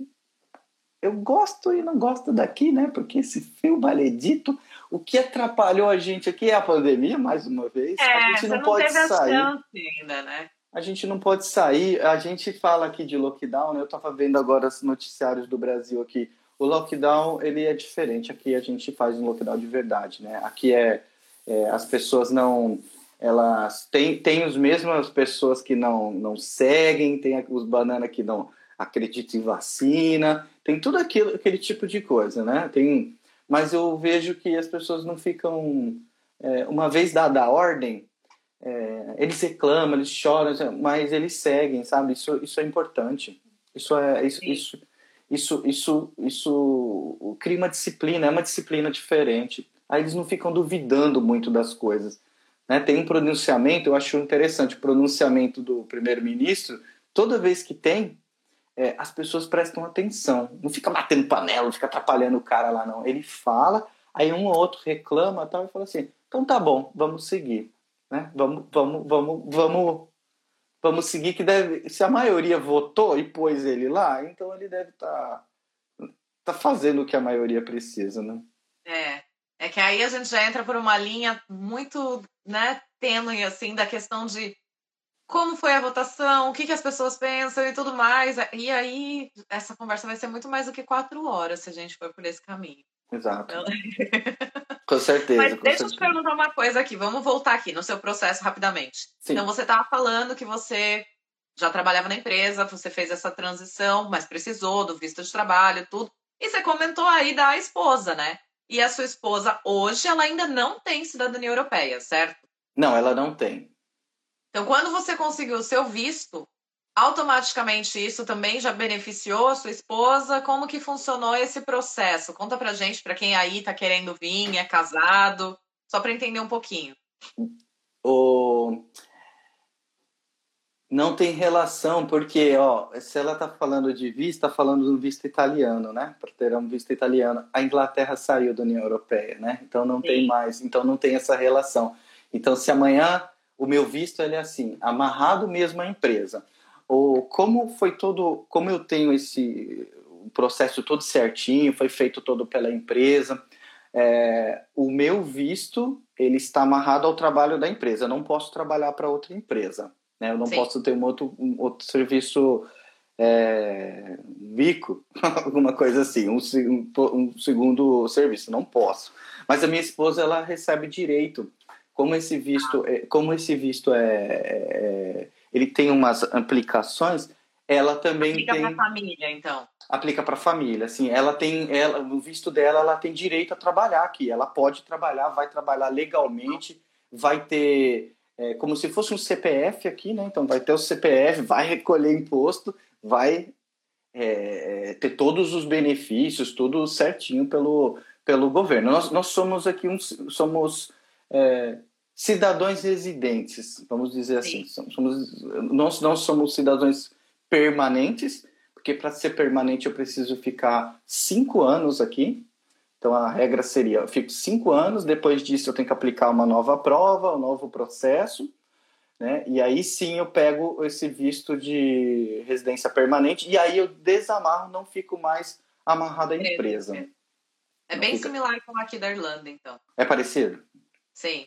eu gosto e não gosto daqui, né? Porque esse fio maledito, o que atrapalhou a gente aqui é a pandemia, mais uma vez. É, a gente não, não pode sair. Ainda, né? A gente não pode sair. A gente fala aqui de lockdown, né? Eu estava vendo agora os noticiários do Brasil aqui o lockdown ele é diferente. Aqui a gente faz um lockdown de verdade, né? Aqui é, é as pessoas não elas têm tem as mesmas pessoas que não não seguem, tem os bananas que não acreditam em vacina, tem tudo aquilo aquele tipo de coisa, né? Tem, mas eu vejo que as pessoas não ficam é, uma vez dada a ordem, é, eles reclamam, eles choram, mas eles seguem, sabe? Isso isso é importante. Isso é isso, isso isso, isso, isso cria uma disciplina, é uma disciplina diferente. Aí eles não ficam duvidando muito das coisas. Né? Tem um pronunciamento, eu acho interessante, o pronunciamento do primeiro-ministro, toda vez que tem, é, as pessoas prestam atenção. Não fica batendo panela, não fica atrapalhando o cara lá, não. Ele fala, aí um ou outro reclama tal, e fala assim, então tá bom, vamos seguir. Né? Vamos, vamos, vamos, vamos vamos seguir que deve. Se a maioria votou e pôs ele lá, então ele deve estar tá, tá fazendo o que a maioria precisa, né? É. É que aí a gente já entra por uma linha muito né, tênue, assim, da questão de como foi a votação, o que, que as pessoas pensam e tudo mais. E aí, essa conversa vai ser muito mais do que quatro horas se a gente for por esse caminho. Exato. Então... Com certeza. Mas com deixa certeza. eu te perguntar uma coisa aqui. Vamos voltar aqui no seu processo rapidamente. Sim. Então, você estava falando que você já trabalhava na empresa, você fez essa transição, mas precisou do visto de trabalho, tudo. E você comentou aí da esposa, né? E a sua esposa, hoje, ela ainda não tem cidadania europeia, certo? Não, ela não tem. Então, quando você conseguiu o seu visto, automaticamente isso também já beneficiou a sua esposa? Como que funcionou esse processo? Conta pra gente, para quem aí tá querendo vir, é casado, só para entender um pouquinho. O... Não tem relação, porque ó, se ela está falando de visto, está falando do visto italiano, né? Para ter um visto italiano. A Inglaterra saiu da União Europeia, né? Então não Sim. tem mais, então não tem essa relação. Então se amanhã o meu visto ele é assim, amarrado mesmo à empresa ou como foi todo, como eu tenho esse processo todo certinho, foi feito todo pela empresa. É, o meu visto ele está amarrado ao trabalho da empresa. Eu não posso trabalhar para outra empresa. Né? Eu não Sim. posso ter um outro, um outro serviço é, bico, alguma coisa assim, um, um, um, segundo serviço. Não posso. Mas a minha esposa ela recebe direito. Como esse visto, é, como esse visto é, é ele tem umas aplicações, ela também aplica tem... Para família, então. Aplica para família, assim, ela tem, ela, no visto dela, ela tem direito a trabalhar aqui, ela pode trabalhar, vai trabalhar legalmente, vai ter, é, como se fosse um CPF aqui, né, então vai ter o CPF, vai recolher imposto, vai é, ter todos os benefícios, tudo certinho pelo, pelo governo. Nós, nós somos aqui, um, somos... É, cidadãos residentes, vamos dizer assim. Somos, nós não somos cidadãos permanentes, porque para ser permanente eu preciso ficar cinco anos aqui. Então a regra seria: eu fico cinco anos, depois disso eu tenho que aplicar uma nova prova, um novo processo, né? E aí sim eu pego esse visto de residência permanente e aí eu desamarro, não fico mais amarrado à empresa. É bem fica... similar com aqui da Irlanda, então. É parecido? Sim.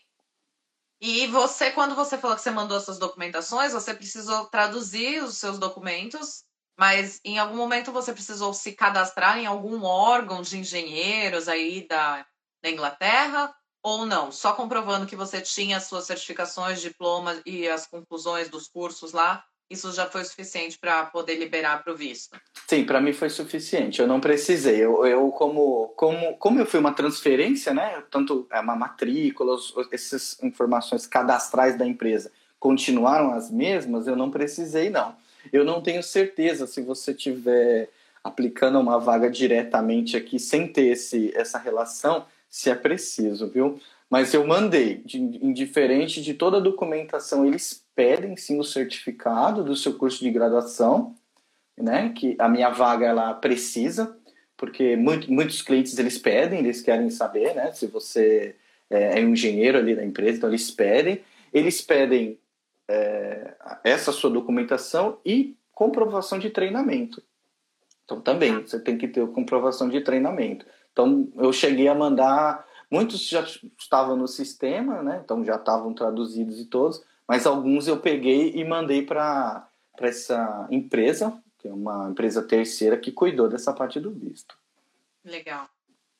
E você, quando você falou que você mandou essas documentações, você precisou traduzir os seus documentos, mas em algum momento você precisou se cadastrar em algum órgão de engenheiros aí da, da Inglaterra ou não? Só comprovando que você tinha as suas certificações, diplomas e as conclusões dos cursos lá, isso já foi suficiente para poder liberar para o visto? Sim, para mim foi suficiente. Eu não precisei. Eu, eu como, como, como eu fui uma transferência, né? Tanto é uma matrícula, essas informações cadastrais da empresa continuaram as mesmas. Eu não precisei, não. Eu não tenho certeza se você tiver aplicando uma vaga diretamente aqui sem ter esse, essa relação, se é preciso, viu? Mas eu mandei, de, indiferente de toda a documentação, eles pedem sim o certificado do seu curso de graduação né? Que a minha vaga ela precisa, porque muito, muitos clientes eles pedem, eles querem saber, né? Se você é, é um engenheiro ali da empresa, então eles pedem, eles pedem é, essa sua documentação e comprovação de treinamento. Então também você tem que ter comprovação de treinamento. Então eu cheguei a mandar, muitos já estavam no sistema, né? Então já estavam traduzidos e todos, mas alguns eu peguei e mandei para essa empresa que é uma empresa terceira que cuidou dessa parte do visto. Legal.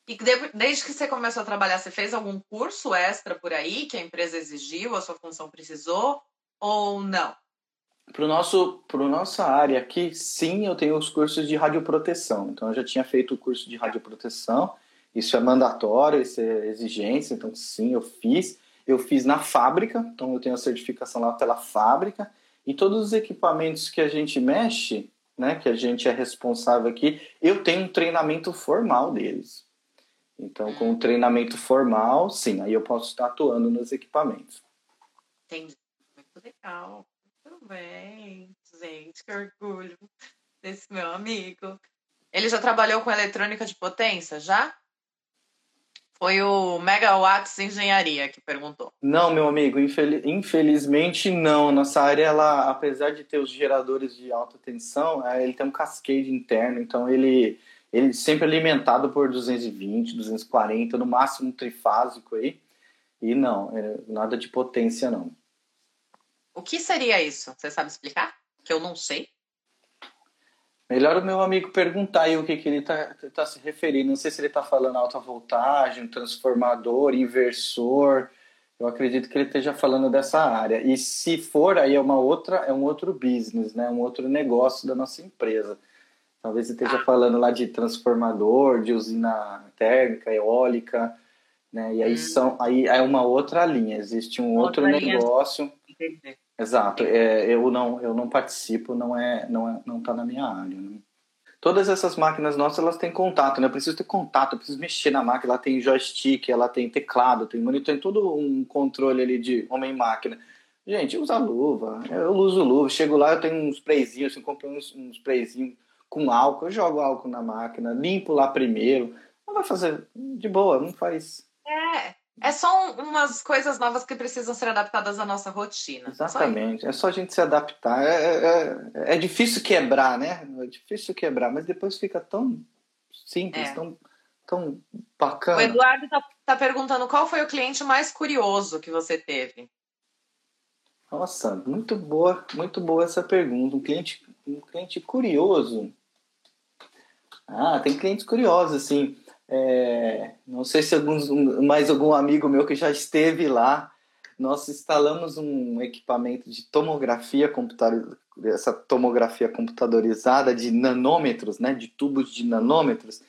E desde que você começou a trabalhar, você fez algum curso extra por aí que a empresa exigiu, a sua função precisou, ou não? Para nosso, pro nossa área aqui, sim, eu tenho os cursos de radioproteção. Então, eu já tinha feito o curso de radioproteção. Isso é mandatório, isso é exigência. Então, sim, eu fiz. Eu fiz na fábrica, então eu tenho a certificação lá pela fábrica. E todos os equipamentos que a gente mexe, né, que a gente é responsável aqui, eu tenho um treinamento formal deles. Então, com o treinamento formal, sim, aí eu posso estar atuando nos equipamentos. Entendi. Muito legal. Muito bem, gente, que orgulho desse meu amigo. Ele já trabalhou com eletrônica de potência, já? Foi o Megawatts Engenharia que perguntou. Não, meu amigo, infelizmente não. Nossa área, ela, apesar de ter os geradores de alta tensão, é, ele tem um cascade interno, então ele, ele sempre alimentado por 220, 240, no máximo um trifásico aí. E não, é, nada de potência não. O que seria isso? Você sabe explicar? Que eu não sei. Melhor o meu amigo perguntar aí o que, que ele está tá se referindo. Não sei se ele está falando alta voltagem, transformador, inversor. Eu acredito que ele esteja falando dessa área. E se for, aí é uma outra, é um outro business, né? Um outro negócio da nossa empresa. Talvez ele esteja falando lá de transformador, de usina térmica, eólica, né? E aí hum. são, aí é uma outra linha. Existe um outra outro negócio. Linha. Exato. É, eu não eu não participo, não é não é, não está na minha área. Né? Todas essas máquinas nossas elas têm contato, né? Eu preciso ter contato, eu preciso mexer na máquina. Ela tem joystick, ela tem teclado, tem monitor, tem todo um controle ali de homem-máquina. Gente, usa luva. Eu uso luva. Chego lá, eu tenho uns sprayzinhos, assim, compro uns, sprayzinhos com álcool. Eu jogo álcool na máquina, limpo lá primeiro. Não vai fazer de boa, não faz. É, é só umas coisas novas que precisam ser adaptadas à nossa rotina. Exatamente. Só é só a gente se adaptar. É, é, é, é, difícil quebrar, né? É difícil quebrar, mas depois fica tão simples, é. tão, tão bacana. O Eduardo está tá perguntando qual foi o cliente mais curioso que você teve. Nossa, muito boa, muito boa essa pergunta. Um cliente, um cliente curioso. Ah, tem clientes curiosos, assim. É, não sei se alguns, mais algum amigo meu que já esteve lá, nós instalamos um equipamento de tomografia computadorizada, essa tomografia computadorizada de nanômetros, né, de tubos de nanômetros,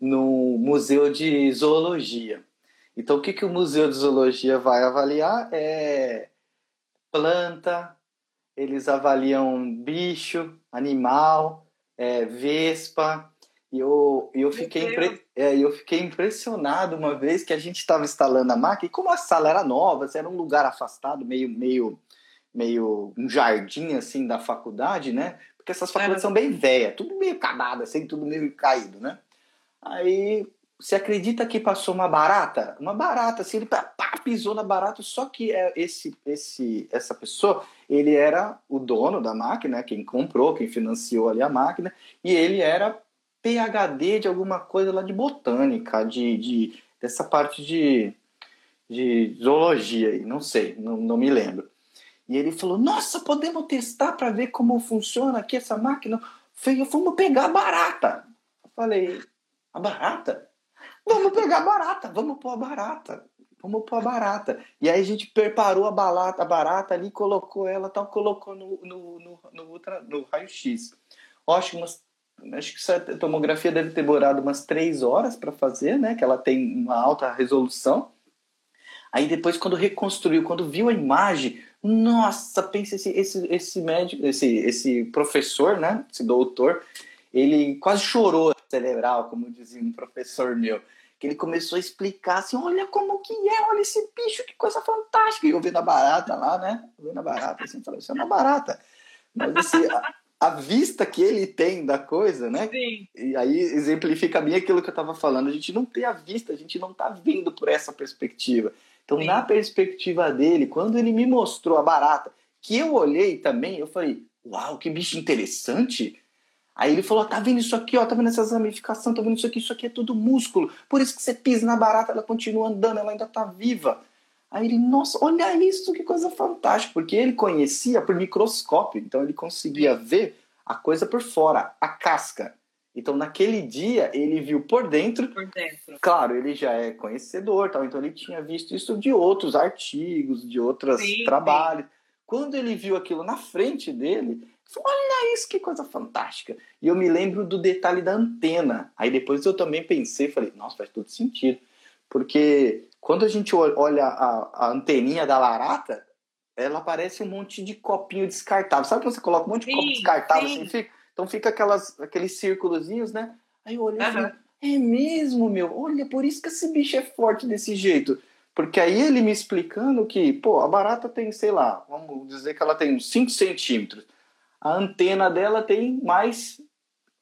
no Museu de Zoologia. Então, o que, que o Museu de Zoologia vai avaliar é planta, eles avaliam bicho, animal, é, vespa, e eu, eu, fiquei impre... é, eu fiquei impressionado uma vez que a gente estava instalando a máquina, e como a sala era nova, assim, era um lugar afastado, meio, meio, meio um jardim assim da faculdade, né? Porque essas faculdades são bem velhas, tudo meio acabado, assim, tudo meio caído, né? Aí você acredita que passou uma barata? Uma barata, assim, ele pá, pisou na barata, só que é esse, esse, essa pessoa, ele era o dono da máquina, quem comprou, quem financiou ali a máquina, e ele era PhD de alguma coisa lá de botânica, de, de dessa parte de, de zoologia aí, não sei, não, não me lembro. E ele falou: Nossa, podemos testar para ver como funciona aqui essa máquina. Falei, vamos pegar a barata. Eu falei: A barata? Vamos pegar a barata, vamos pôr a barata. Vamos pôr a barata. E aí a gente preparou a, balata, a barata ali, colocou ela, tal, colocou no, no, no, no, no raio-x. Acho umas acho que essa tomografia deve ter demorado umas três horas para fazer, né? Que ela tem uma alta resolução. Aí depois, quando reconstruiu, quando viu a imagem, nossa, pensa esse, esse, esse médico, esse, esse professor, né? Esse doutor, ele quase chorou cerebral, como dizia um professor meu. Que ele começou a explicar assim: olha como que é, olha esse bicho, que coisa fantástica. E eu vendo a barata lá, né? Vendo a barata, assim, falei, isso é uma barata. Mas assim, a, vista que ele tem da coisa, né? Sim. E aí exemplifica bem aquilo que eu estava falando. A gente não tem a vista, a gente não está vendo por essa perspectiva. Então, Sim. na perspectiva dele, quando ele me mostrou a barata, que eu olhei também, eu falei, uau, que bicho interessante. Aí ele falou, tá vendo isso aqui, ó, tá vendo essas ramificações, tá vendo isso aqui, isso aqui é tudo músculo. Por isso que você pisa na barata, ela continua andando, ela ainda tá viva. Aí ele, nossa, olha isso, que coisa fantástica, porque ele conhecia por microscópio, então ele conseguia ver a coisa por fora, a casca. Então, naquele dia, ele viu por dentro. Por dentro. Claro, ele já é conhecedor, tal, então ele tinha visto isso de outros artigos, de outros sim, trabalhos. Sim. Quando ele viu aquilo na frente dele, Olha isso, que coisa fantástica. E eu me lembro do detalhe da antena. Aí depois eu também pensei, falei: Nossa, faz todo sentido. Porque quando a gente olha a, a anteninha da larata, ela parece um monte de copinho descartável. Sabe quando você coloca um monte de sim, copo descartável assim? Fica? Então fica aquelas, aqueles círculozinhos, né? Aí eu olhei uhum. e é mesmo, meu? Olha, por isso que esse bicho é forte desse jeito. Porque aí ele me explicando que, pô, a barata tem, sei lá, vamos dizer que ela tem uns 5 centímetros. A antena dela tem mais.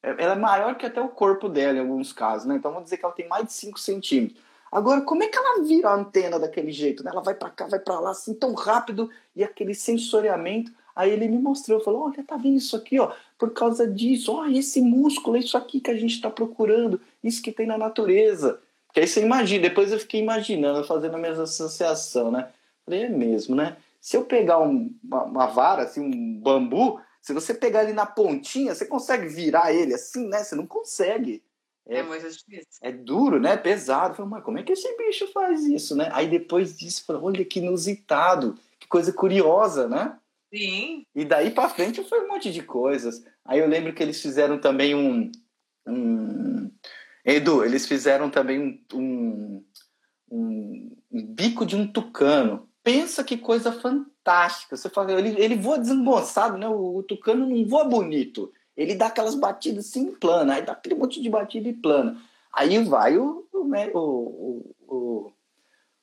É, ela é maior que até o corpo dela em alguns casos, né? Então vamos dizer que ela tem mais de 5 centímetros. Agora, como é que ela vira a antena daquele jeito? Né? Ela vai para cá, vai para lá, assim, tão rápido, e aquele sensoriamento. Aí ele me mostrou, falou: Olha, tá vendo isso aqui, ó? Por causa disso, ó, esse músculo, é isso aqui que a gente está procurando, isso que tem na natureza. Que aí você imagina, depois eu fiquei imaginando, fazendo a minha associação, né? Falei, é mesmo, né? Se eu pegar um, uma, uma, vara, assim, um bambu, se você pegar ele na pontinha, você consegue virar ele assim, né? Você não consegue. É, é muito difícil. É duro, né? Pesado. Falei, mas como é que esse bicho faz isso, né? Aí depois disso, falei, olha que inusitado, que coisa curiosa, né? Sim. E daí para frente foi um monte de coisas. Aí eu lembro que eles fizeram também um. um... Edu, eles fizeram também um, um, um, bico de um tucano. Pensa que coisa fantástica. Você fala, ele, ele voa desembolsado, né? O, o, tucano não voa bonito. Ele dá aquelas batidas assim plana, aí dá aquele monte de batida e plana. Aí vai o, o, o, o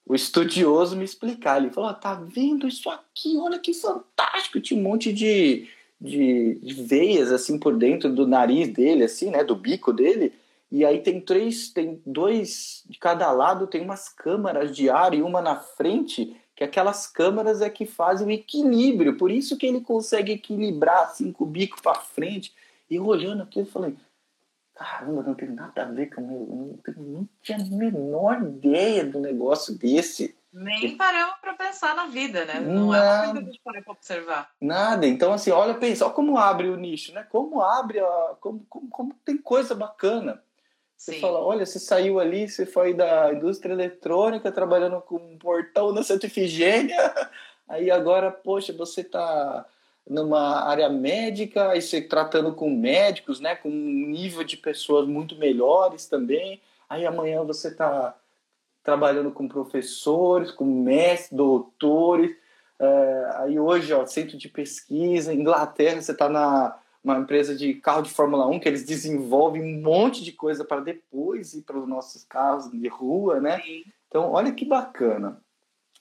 o estudioso me explicar. Ele falou: tá vendo isso aqui? Olha que fantástico! Tinha um monte de, de, de, veias assim por dentro do nariz dele, assim, né? Do bico dele. E aí tem três, tem dois de cada lado, tem umas câmaras de ar e uma na frente, que aquelas câmaras é que fazem o equilíbrio. Por isso que ele consegue equilibrar assim com o bico para frente. E olhando aqui, eu falei: caramba, não tem nada a ver com eu não, não tinha a menor ideia do negócio desse. Nem paramos para pensar na vida, né? Não nada, é uma coisa de parar para observar. Nada. Então, assim, olha, pensa, olha como abre o nicho, né? Como abre, a, como, como, como tem coisa bacana. Você Sim. fala, olha, você saiu ali, você foi da indústria eletrônica, trabalhando com um portão na Santa aí agora, poxa, você está numa área médica, e você tratando com médicos, né, com um nível de pessoas muito melhores também. Aí amanhã você está trabalhando com professores, com mestres, doutores. É, aí hoje, ó, centro de pesquisa, Inglaterra, você está na uma empresa de carro de Fórmula 1 que eles desenvolvem um monte de coisa para depois ir para os nossos carros de rua, né? Então, olha que bacana.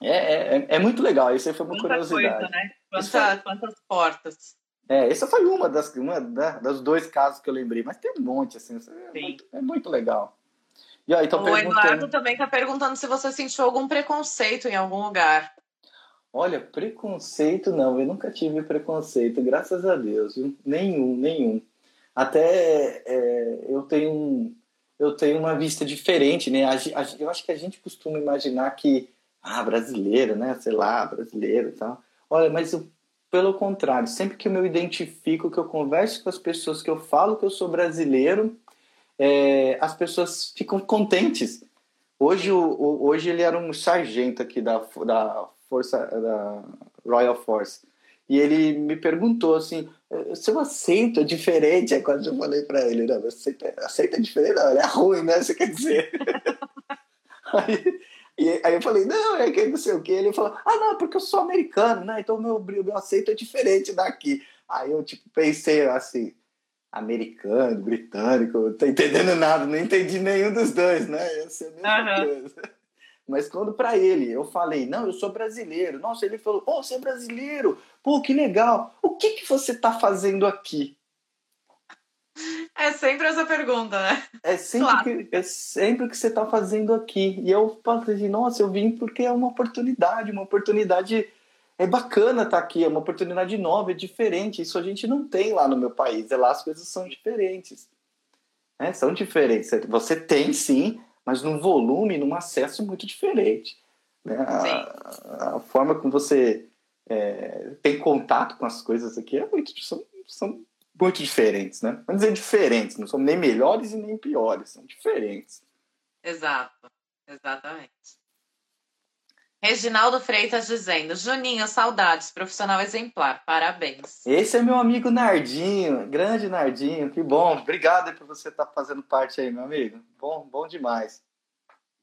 É, é, é muito legal. Isso aí foi uma Muita curiosidade. Coisa, né? Quanta, foi... Quantas portas. É, essa foi uma das uma da, das dois casos que eu lembrei, mas tem um monte, assim, é, muito, é muito, legal. E aí, então, o Eduardo também está perguntando se você sentiu algum preconceito em algum lugar. Olha, preconceito não, eu nunca tive preconceito, graças a Deus, viu? nenhum, nenhum. Até é, eu tenho eu tenho uma vista diferente, né? Eu acho que a gente costuma imaginar que ah, brasileiro, né? Sei lá, brasileiro e tal. Olha, mas eu, pelo contrário, sempre que eu me identifico, que eu converso com as pessoas, que eu falo que eu sou brasileiro, é, as pessoas ficam contentes. Hoje, o, hoje ele era um sargento aqui da, da Força da Royal Force. E ele me perguntou assim: seu acento é diferente. Aí quando eu falei para ele, não, acento, é, acento é diferente, não, ele é ruim, né? Você quer dizer. aí, e, aí eu falei, não, é que não sei o que. Ele falou, ah, não, porque eu sou americano, né? Então meu, meu acento é diferente daqui. Aí eu, tipo, pensei assim, americano, britânico, não tô entendendo nada, não entendi nenhum dos dois, né? A mesma uhum. coisa. Mas quando para ele eu falei, não, eu sou brasileiro. Nossa, ele falou, oh, você é brasileiro? Pô, que legal. O que, que você está fazendo aqui? É sempre essa pergunta, né? É sempre, claro. que, é sempre que você está fazendo aqui. E eu falei, nossa, eu vim porque é uma oportunidade, uma oportunidade é bacana estar tá aqui, é uma oportunidade nova, é diferente. Isso a gente não tem lá no meu país. É lá as coisas são diferentes. É, são diferentes. Você tem sim, mas num volume, num acesso muito diferente. Né? A, a, forma como você é, tem contato com as coisas aqui é muito, são, são muito diferentes, né? Vamos dizer diferentes, não são nem melhores e nem piores, são diferentes. Exato, exatamente. Reginaldo Freitas dizendo: Juninho, saudades, profissional exemplar, parabéns. Esse é meu amigo Nardinho, grande Nardinho, que bom. Obrigado por você estar tá fazendo parte aí, meu amigo. Bom, bom demais.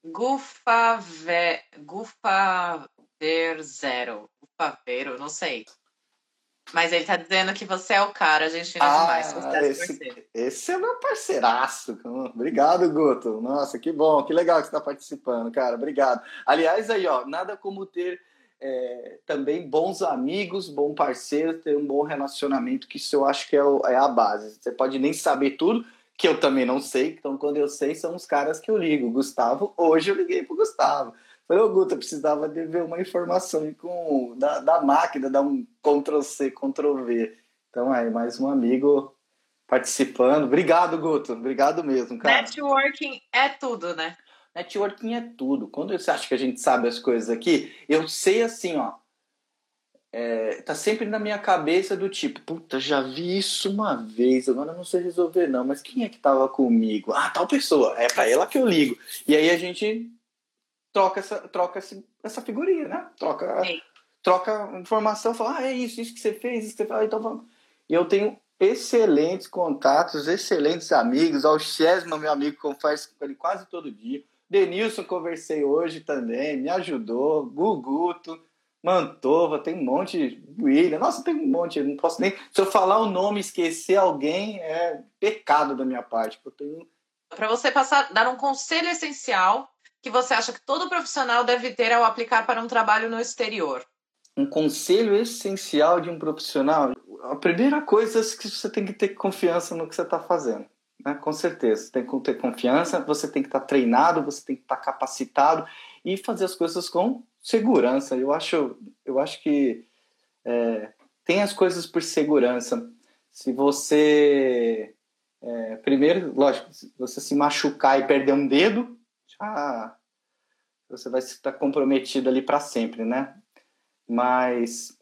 Gufa, ve... Gufa Ver Zero. Gufa Vero, não sei. Mas ele tá dizendo que você é o cara, a gente ah, demais. Você é esse, esse é meu parceiraço. Obrigado, Guto. Nossa, que bom, que legal que você tá participando, cara. Obrigado. Aliás, aí, ó, nada como ter é, também bons amigos, bom parceiro, ter um bom relacionamento, que isso eu acho que é, o, é a base. Você pode nem saber tudo, que eu também não sei, então quando eu sei, são os caras que eu ligo. Gustavo, hoje eu liguei pro Gustavo. Falei, ô Guto, eu precisava de ver uma informação com, da, da máquina, dar um Ctrl-C, Ctrl-V. Então, aí, mais um amigo participando. Obrigado, Guto. Obrigado mesmo, cara. Networking é tudo, né? Networking é tudo. Quando você acha que a gente sabe as coisas aqui, eu sei assim, ó. É, tá sempre na minha cabeça do tipo, puta, já vi isso uma vez, agora não sei resolver não, mas quem é que tava comigo? Ah, tal pessoa, é para ela que eu ligo. E aí a gente troca essa, troca essa, essa figurinha, né? Troca, troca informação, fala, ah, é isso, isso que você fez, isso que você fala, então vamos. E eu tenho excelentes contatos, excelentes amigos. Ao Chesma, meu amigo, converso com ele quase todo dia. Denilson, conversei hoje também, me ajudou. Guguto, Mantova, tem um monte. William, nossa, tem um monte. Eu não posso nem. Se eu falar o nome e esquecer alguém, é pecado da minha parte. Eu tenho. Para você passar, dar um conselho essencial que você acha que todo profissional deve ter ao aplicar para um trabalho no exterior? Um conselho essencial de um profissional? A primeira coisa é que você tem que ter confiança no que você está fazendo. Né? Com certeza. Você tem que ter confiança, você tem que estar tá treinado, você tem que estar tá capacitado e fazer as coisas com segurança. Eu acho, eu acho que é, tem as coisas por segurança. Se você. É, primeiro, lógico, se você se machucar e perder um dedo, ah, você vai estar comprometido ali para sempre, né? Mas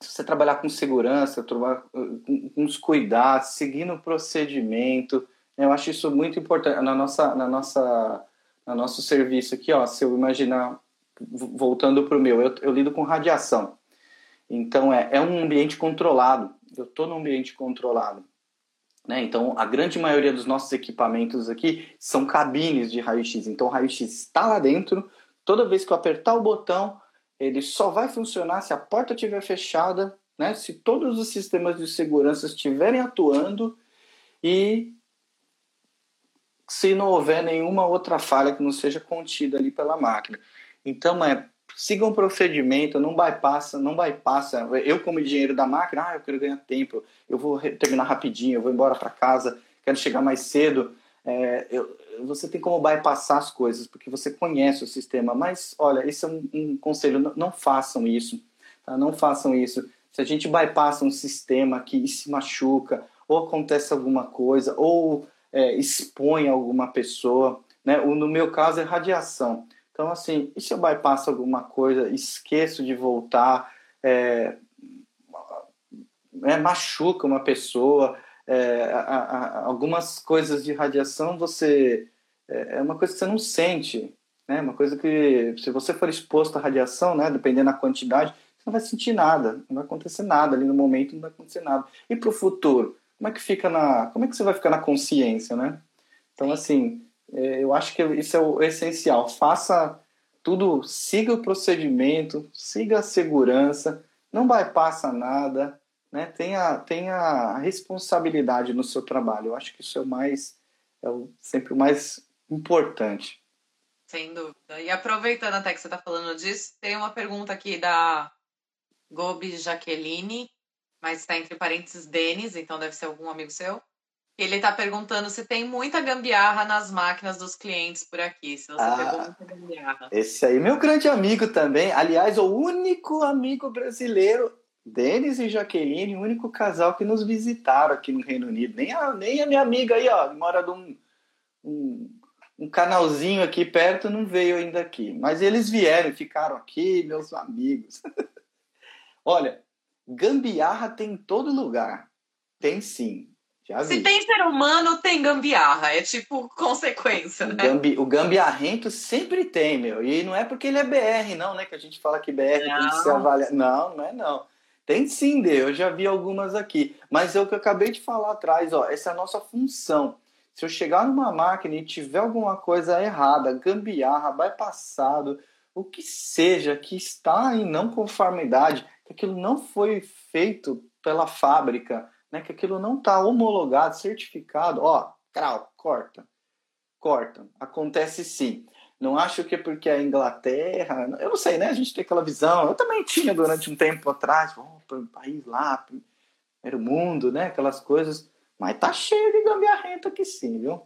se você trabalhar com segurança, trabalhar com os cuidados, seguindo o procedimento, eu acho isso muito importante na nossa, na nossa, no nosso serviço aqui, ó. Se eu imaginar voltando para o meu, eu, eu, lido com radiação, então é, é um ambiente controlado. Eu estou num ambiente controlado. Né? Então, a grande maioria dos nossos equipamentos aqui são cabines de raio-x. Então, o raio-x está lá dentro. Toda vez que eu apertar o botão, ele só vai funcionar se a porta estiver fechada, né? se todos os sistemas de segurança estiverem atuando e se não houver nenhuma outra falha que não seja contida ali pela máquina. Então, é siga um procedimento, não bypassa, não bypassa. Eu, como engenheiro da máquina, ah, eu quero ganhar tempo, eu vou terminar rapidinho, eu vou embora para casa, quero chegar mais cedo. É, eu, você tem como bypassar as coisas, porque você conhece o sistema. Mas, olha, esse é um, um conselho: não, não, façam isso. Tá? Não façam isso. Se a gente bypassa um sistema que se machuca, ou acontece alguma coisa, ou é, expõe alguma pessoa, né? no meu caso é radiação. Então, assim, e se eu bypasso alguma coisa, esqueço de voltar, é, é, machuca uma pessoa, é, a, a, algumas coisas de radiação você é, é uma coisa que você não sente, né? Uma coisa que se você for exposto à radiação, né, dependendo da quantidade, não vai sentir nada, não vai acontecer nada ali no momento, não vai acontecer nada. E para o futuro, como é que fica na, como é que você vai ficar na consciência, né? Então assim, eu acho que isso é o essencial. Faça tudo, siga o procedimento, siga a segurança, não vai passar nada, né? Tenha, tenha responsabilidade no seu trabalho. Eu acho que isso é o mais, é o, sempre o mais importante. Sem dúvida. E aproveitando até que você está falando disso, tem uma pergunta aqui da Gobi Jaqueline, mas está entre parênteses Denis, então deve ser algum amigo seu. Ele está perguntando se tem muita gambiarra nas máquinas dos clientes por aqui, se você ah, pegou muita gambiarra. Esse aí, meu grande amigo também. Aliás, o único amigo brasileiro Denis e Jaqueline, o único casal que nos visitaram aqui no Reino Unido. Nem a, nem a minha amiga aí, ó, mora de um, um, um canalzinho aqui perto, não veio ainda aqui. Mas eles vieram, ficaram aqui, meus amigos. Olha, gambiarra tem em todo lugar. Tem sim. Se tem ser humano, tem gambiarra. É tipo consequência, né? Gambi, o gambiarrento sempre tem, meu. E não é porque ele é BR, não, né? Que a gente fala que BR não. tem que ser avaliado. Não, não é não. Tem sim, Dê, eu já vi algumas aqui. Mas é o que eu acabei de falar atrás, ó. Essa é a nossa função. Se eu chegar numa máquina e tiver alguma coisa errada, gambiarra, bypassado, o que seja que está em não conformidade, que aquilo não foi feito pela fábrica, né, que aquilo não está homologado, certificado, ó, crau, corta, corta. Acontece sim. Não acho que é porque a Inglaterra, eu não sei, né? A gente tem aquela visão. Eu também tinha durante um tempo atrás, oh, para um país lá, era o mundo, né? Aquelas coisas. Mas tá cheio de gambiarrento aqui sim, viu?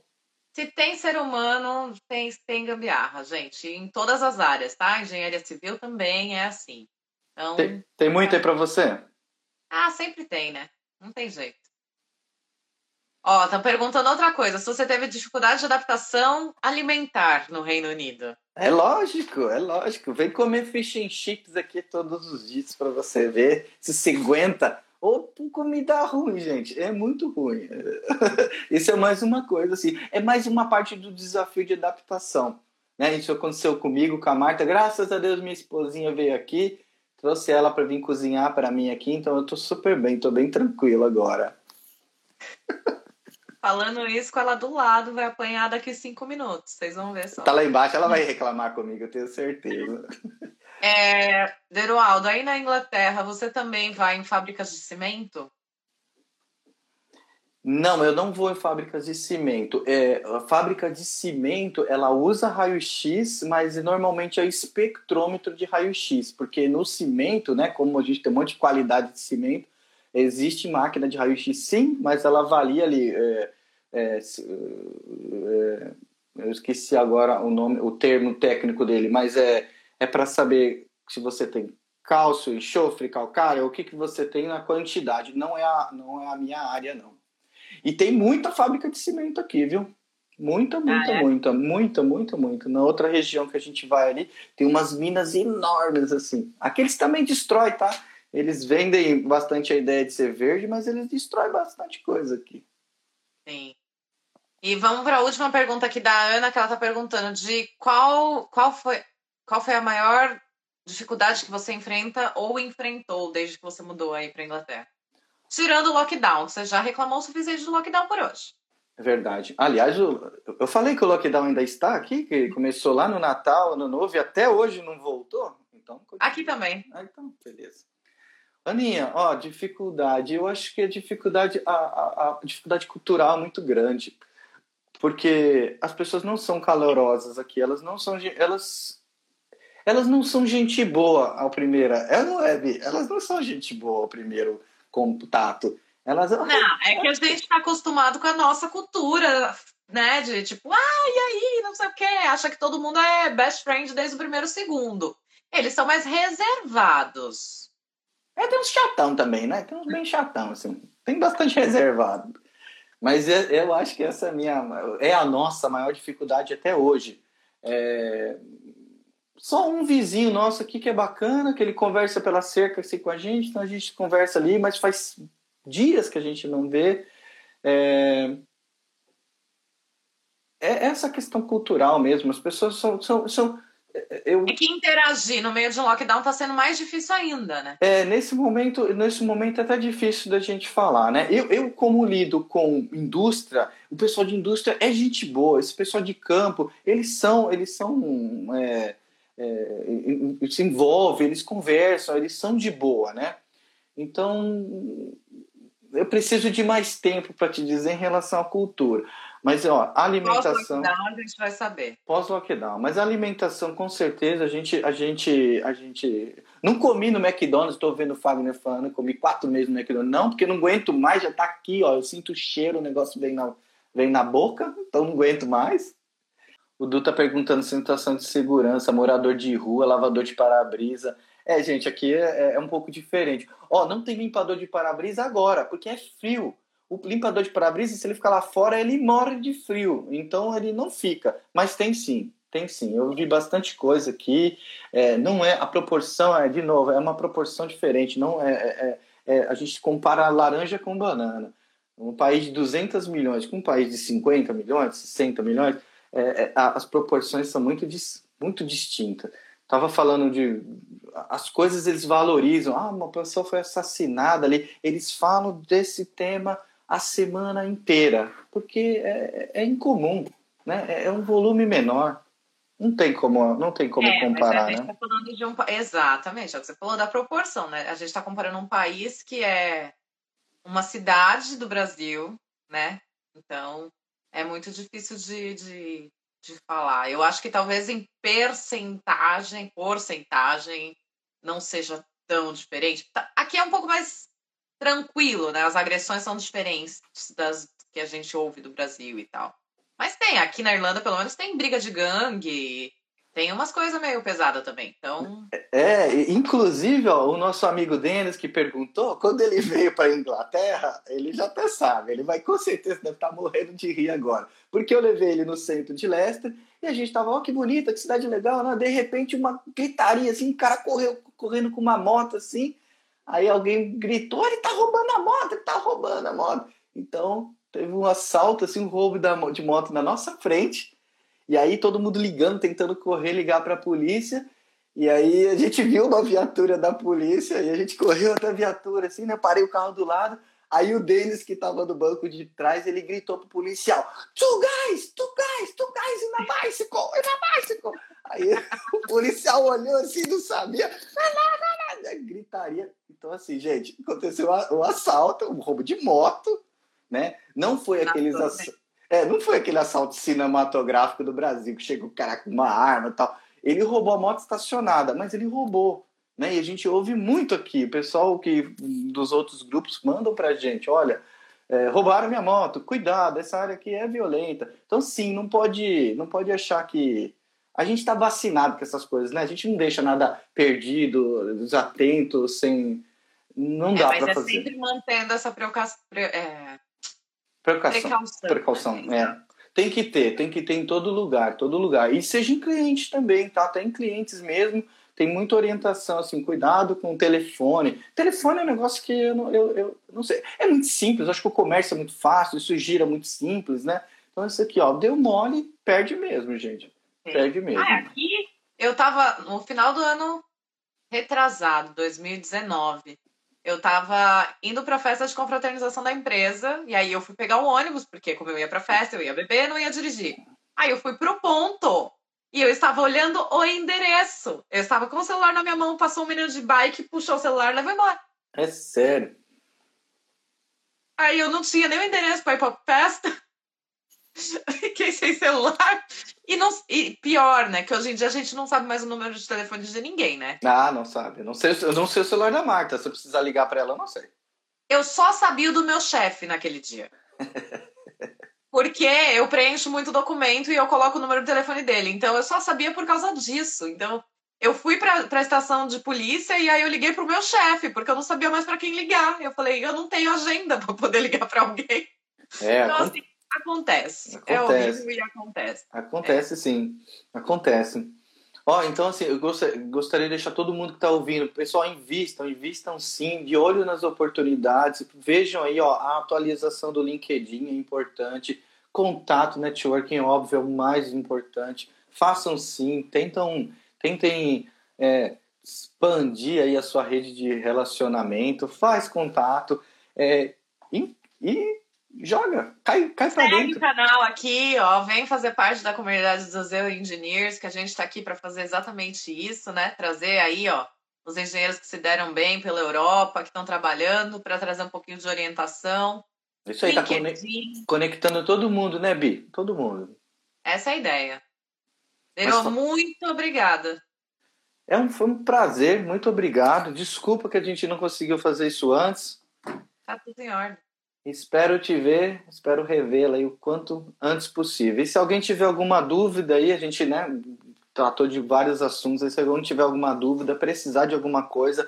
Se tem ser humano, tem, tem gambiarra, gente. Em todas as áreas, tá? Engenharia civil também é assim. Então, tem, tem muito aí para você? Ah, sempre tem, né? Não tem jeito. Ó, estão perguntando outra coisa. Se você teve dificuldade de adaptação alimentar no Reino Unido. É lógico, é lógico. Vem comer fish and chips aqui todos os dias para você ver se se aguenta. Ou comida ruim, gente. É muito ruim. Isso é mais uma coisa, assim. É mais uma parte do desafio de adaptação. Né? Isso aconteceu comigo, com a Marta. Graças a Deus, minha esposinha veio aqui. Trouxe ela para vir cozinhar para mim aqui. Então eu tô super bem, tô bem tranquilo agora. Falando isso com ela do lado, vai apanhar daqui cinco minutos. Vocês vão ver só. Tá lá embaixo, ela vai reclamar comigo, eu tenho certeza. É, Derualdo, aí na Inglaterra, você também vai em fábricas de cimento? Não, eu não vou em fábricas de cimento. É, a fábrica de cimento, ela usa raio-x, mas normalmente é espectrômetro de raio-x, porque no cimento, né, como a gente tem um monte de qualidade de cimento, Existe máquina de raio-x sim, mas ela avalia ali. É, é, é, eu esqueci agora o nome, o termo técnico dele, mas é, é para saber se você tem cálcio, enxofre, calcário, o que, que você tem na quantidade. Não é, a, não é a minha área, não. E tem muita fábrica de cimento aqui, viu? Muita, muita, ah, é? muita, muita, muita, muita. Na outra região que a gente vai ali, tem umas minas enormes, assim. Aqueles também destrói, tá? eles vendem bastante a ideia de ser verde, mas eles destroem bastante coisa aqui. Sim. E vamos para a última pergunta aqui da Ana, que ela está perguntando de qual, qual, foi, qual foi a maior dificuldade que você enfrenta ou enfrentou desde que você mudou aí para Inglaterra? Tirando o lockdown, você já reclamou o suficiente do lockdown por hoje. É verdade. Aliás, eu, eu falei que o lockdown ainda está aqui, que começou lá no Natal, Ano Novo, e até hoje não voltou. Então, Aqui também. Ah, então, beleza. Aninha, ó, dificuldade. Eu acho que a dificuldade, a, a, a, dificuldade cultural é muito grande. Porque as pessoas não são calorosas aqui, elas não são. Elas, elas não são gente boa ao primeiro. É, não é, Elas não são gente boa ao primeiro contato. Elas, não, é que a gente está acostumado com a nossa cultura, né? De tipo, ah, e aí, não sei o quê. Acha que todo mundo é best friend desde o primeiro segundo. Eles são mais reservados. É, tem uns chatão também, né? Tem uns bem chatão, assim. Tem bastante reservado. Mas eu acho que essa é a minha é a nossa maior dificuldade até hoje. É... Só um vizinho nosso aqui que é bacana, que ele conversa pela cerca assim, com a gente, então a gente conversa ali, mas faz dias que a gente não vê. É, é essa questão cultural mesmo. As pessoas são, são, são eu... É que interagir no meio de um lockdown está sendo mais difícil ainda, né? É, nesse momento, nesse momento é até difícil da gente falar, né? Eu, eu, como lido com indústria, o pessoal de indústria é gente boa, esse pessoal de campo, eles são, eles são. É, é, se envolvem, eles conversam, eles são de boa, né? Então, eu preciso de mais tempo para te dizer em relação à cultura. Mas, ó, alimentação. Pós-lockdown a gente vai saber. Pós-lockdown. Mas a alimentação, com certeza, a gente. A gente, a gente... Não comi no McDonald's, estou vendo o Fagner falando, comi quatro meses no McDonald's. Não, porque não aguento mais, já está aqui, ó. Eu sinto o cheiro, o negócio vem na, vem na boca, então não aguento mais. O Du tá perguntando situação de segurança, morador de rua, lavador de para-brisa. É, gente, aqui é, é, um pouco diferente. Ó, não tem limpador de para-brisa agora, porque é frio. O limpador de para-brisa, se ele ficar lá fora, ele morre de frio. Então ele não fica. Mas tem sim, tem sim. Eu vi bastante coisa aqui. É, não é a proporção, é de novo, é uma proporção diferente. Não é, é, é, é a gente compara laranja com banana. Um país de 200 milhões com um país de 50 milhões, 60 milhões, é, é as proporções são muito, muito distintas. Tava falando de as coisas eles valorizam. Ah, uma pessoa foi assassinada ali. Eles falam desse tema a semana inteira, porque é, é incomum, né? É, é um volume menor. Não tem como, não tem como é, comparar, né? Tá um, exatamente, é o que você falou da proporção, né? A gente está comparando um país que é uma cidade do Brasil, né? Então é muito difícil de, de, de falar. Eu acho que talvez em percentagem, porcentagem, não seja tão diferente. Tá, aqui é um pouco mais tranquilo, né? As agressões são diferentes das que a gente ouve do Brasil e tal. Mas tem, aqui na Irlanda, pelo menos, tem briga de gangue, tem umas coisas meio pesadas também, então... É, inclusive, ó, o nosso amigo Denis que perguntou, quando ele veio para Inglaterra, ele já até sabe, ele vai com certeza deve estar tá morrendo de rir agora, porque eu levei ele no centro de Leicester e a gente tava, ó, que bonita, que cidade legal, né? De repente, uma gritaria, assim, um cara correu, correndo com uma moto, assim, aí alguém gritou, ele tá roubando a moto, ele tá roubando a moto. Então, teve um assalto, assim, um roubo de moto na nossa frente, e aí todo mundo ligando, tentando correr, ligar para a polícia. E aí a gente viu uma viatura da polícia e a gente correu até a viatura, assim, né? Parei o carro do lado. Aí o Denis, que estava no banco de trás, ele gritou pro policial: Two guys, two guys, two guys in a bicycle, in a bicycle. Aí o policial olhou assim, não sabia. Gritaria. Então, assim, gente, aconteceu um assalto, um roubo de moto, né? Não foi aqueles assaltos é, não foi aquele assalto cinematográfico do Brasil que chega o cara com uma arma e tal. Ele roubou a moto estacionada, mas ele roubou. Né? E a gente ouve muito aqui, o pessoal que dos outros grupos mandam pra gente, olha, é, roubaram minha moto, cuidado, essa área aqui é violenta. Então, sim, não pode, não pode achar que. A gente está vacinado com essas coisas, né? A gente não deixa nada perdido, desatento, sem. Não é, dá é, para fazer. Mas é sempre mantendo essa É Precaução. Precaução, é. Tem que ter, tem que ter em todo lugar, todo lugar. E seja em cliente também, tá? Tem clientes mesmo, tem muita orientação, assim, cuidado com o telefone. Telefone é um negócio que eu não, eu, eu não sei. É muito simples, acho que o comércio é muito fácil, isso gira muito simples, né? Então isso aqui, ó, deu mole, perde mesmo, gente. Perde mesmo. Ah, aqui eu tava no final do ano retrasado, 2019 eu tava indo pra festa de confraternização da empresa, e aí eu fui pegar o ônibus, porque como eu ia pra festa, eu ia beber, não ia dirigir. Aí eu fui pro ponto, e eu estava olhando o endereço. Eu estava com o celular na minha mão, passou um menino de bike, puxou o celular e levou embora. É sério? Aí eu não tinha nem o endereço pra ir pra festa. Fiquei sem celular. E, não, e pior, né? Que hoje em dia a gente não sabe mais o número de telefone de ninguém, né? Ah, não sabe. Eu não sei, eu não sei o celular da Marta. Se eu precisar ligar para ela, eu não sei. Eu só sabia o do meu chefe naquele dia. Porque eu preencho muito documento e eu coloco o número do telefone dele. Então eu só sabia por causa disso. Então eu fui para a estação de polícia e aí eu liguei pro meu chefe, porque eu não sabia mais para quem ligar. Eu falei, eu não tenho agenda para poder ligar para alguém. É, então, assim, Acontece. acontece. É horrível e acontece. Acontece, é. sim. Acontece. Ó, então assim, eu gostaria de deixar todo mundo que está ouvindo, pessoal, invistam, invistam sim, de olho nas oportunidades, vejam aí, ó, a atualização do LinkedIn é importante, contato, networking, óbvio, é o mais importante, façam sim, tentam, tentem é, expandir aí a sua rede de relacionamento, faz contato é, e, e, joga, cai, cai pra Segue dentro. o canal aqui, ó, vem fazer parte da comunidade dos Engineers, que a gente está aqui para fazer exatamente isso, né? Trazer aí, ó, os engenheiros que se deram bem pela Europa, que estão trabalhando, para trazer um pouquinho de orientação. Isso aí, tá conectando todo mundo, né, Bi? Todo mundo. Essa é a ideia. Mas... muito obrigada. É um, foi um prazer, muito obrigado. Desculpa que a gente não conseguiu fazer isso antes. Tá tudo em ordem. Espero te ver, espero revê-la aí o quanto antes possível. E se alguém tiver alguma dúvida aí, a gente né, tratou de vários assuntos, se alguém tiver alguma dúvida, precisar de alguma coisa,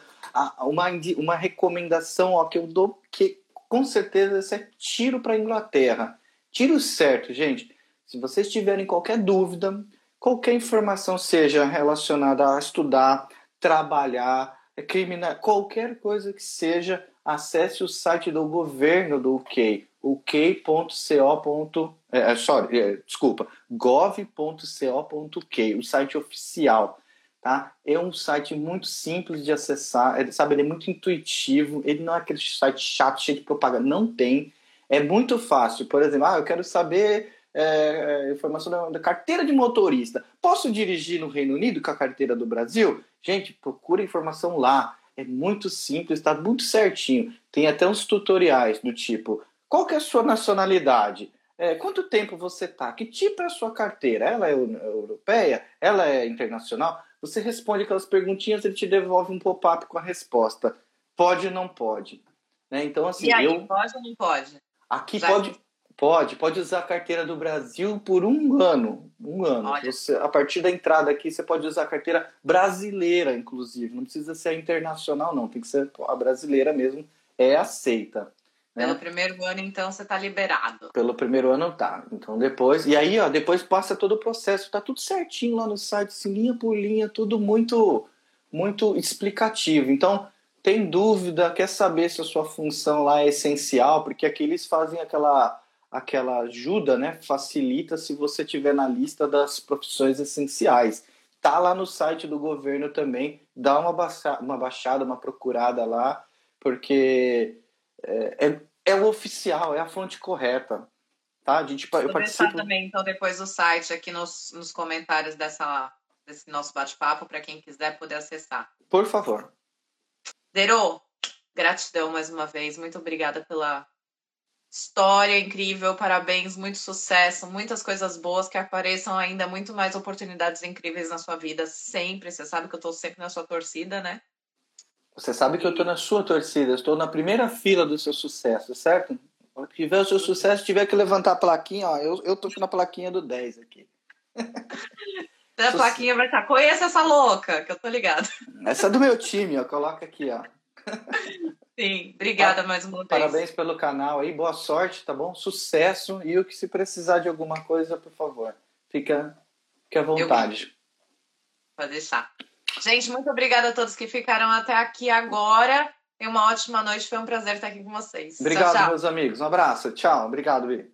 uma, uma recomendação ó, que eu dou, que com certeza é tiro para a Inglaterra. Tiro certo, gente. Se vocês tiverem qualquer dúvida, qualquer informação seja relacionada a estudar, trabalhar, criminal, qualquer coisa que seja, acesse o site do governo do UK, uk.co. É, é, sorry, é, desculpa, gov.co.uk, o site oficial. Tá? É um site muito simples de acessar, é, sabe, ele é muito intuitivo, ele não é aquele site chato, cheio de propaganda, não tem. É muito fácil. Por exemplo, ah, eu quero saber é, é, informação da, da, carteira de motorista. Posso dirigir no Reino Unido com a carteira do Brasil? Gente, procura informação lá. É muito simples, está muito certinho. Tem até uns tutoriais do tipo: qual que é a sua nacionalidade? É, quanto tempo você tá? Que tipo é a sua carteira? Ela é europeia? Ela é internacional? Você responde aquelas perguntinhas, ele te devolve um pop-up com a resposta. Pode ou não pode? Né? Então, assim, e aí, eu... pode ou não pode? Aqui Já pode. Pode, pode usar a carteira do Brasil por um ano. Um ano. Você, a partir da entrada aqui, você pode usar a carteira brasileira, inclusive. Não precisa ser a internacional, não. Tem que ser a brasileira mesmo. É aceita. Né? Pelo primeiro ano, então, você está liberado. Pelo primeiro ano, tá. Então, depois... E aí, ó, depois passa todo o processo. Tá tudo certinho lá no site, assim, linha por linha, tudo muito, muito explicativo. Então, tem dúvida, quer saber se a sua função lá é essencial, porque aqui eles fazem aquela aquela ajuda, né, facilita se você tiver na lista das profissões essenciais. Tá lá no site do governo também, dá uma, baixa, uma baixada, uma procurada lá, porque é, é, é, o oficial, é a fonte correta. Tá? A gente, eu participo... também, então, depois o site aqui nos, nos comentários dessa, desse nosso bate-papo, para quem quiser poder acessar. Por favor. Derô, gratidão mais uma vez. Muito obrigada pela, história incrível, parabéns, muito sucesso, muitas coisas boas, que apareçam ainda muito mais oportunidades incríveis na sua vida, sempre. Você sabe que eu estou sempre na sua torcida, né? Você sabe que eu estou na sua torcida, estou na primeira fila do seu sucesso, certo? Quando tiver o seu sucesso, tiver que levantar a plaquinha, ó, eu, eu tô na plaquinha do 10 aqui. a plaquinha vai estar, conheça essa louca, que eu tô ligado. Essa é do meu time, ó, coloca aqui, ó. Sim, obrigada mais uma vez. Parabéns pelo canal aí, boa sorte, tá bom? Sucesso e o que se precisar de alguma coisa, por favor, fica, fica à vontade. Pode deixar. Gente, muito obrigada a todos que ficaram até aqui agora. Tenha uma ótima noite, foi um prazer estar aqui com vocês. Obrigado, tchau, tchau. meus amigos. Um abraço, tchau. Obrigado, Vi.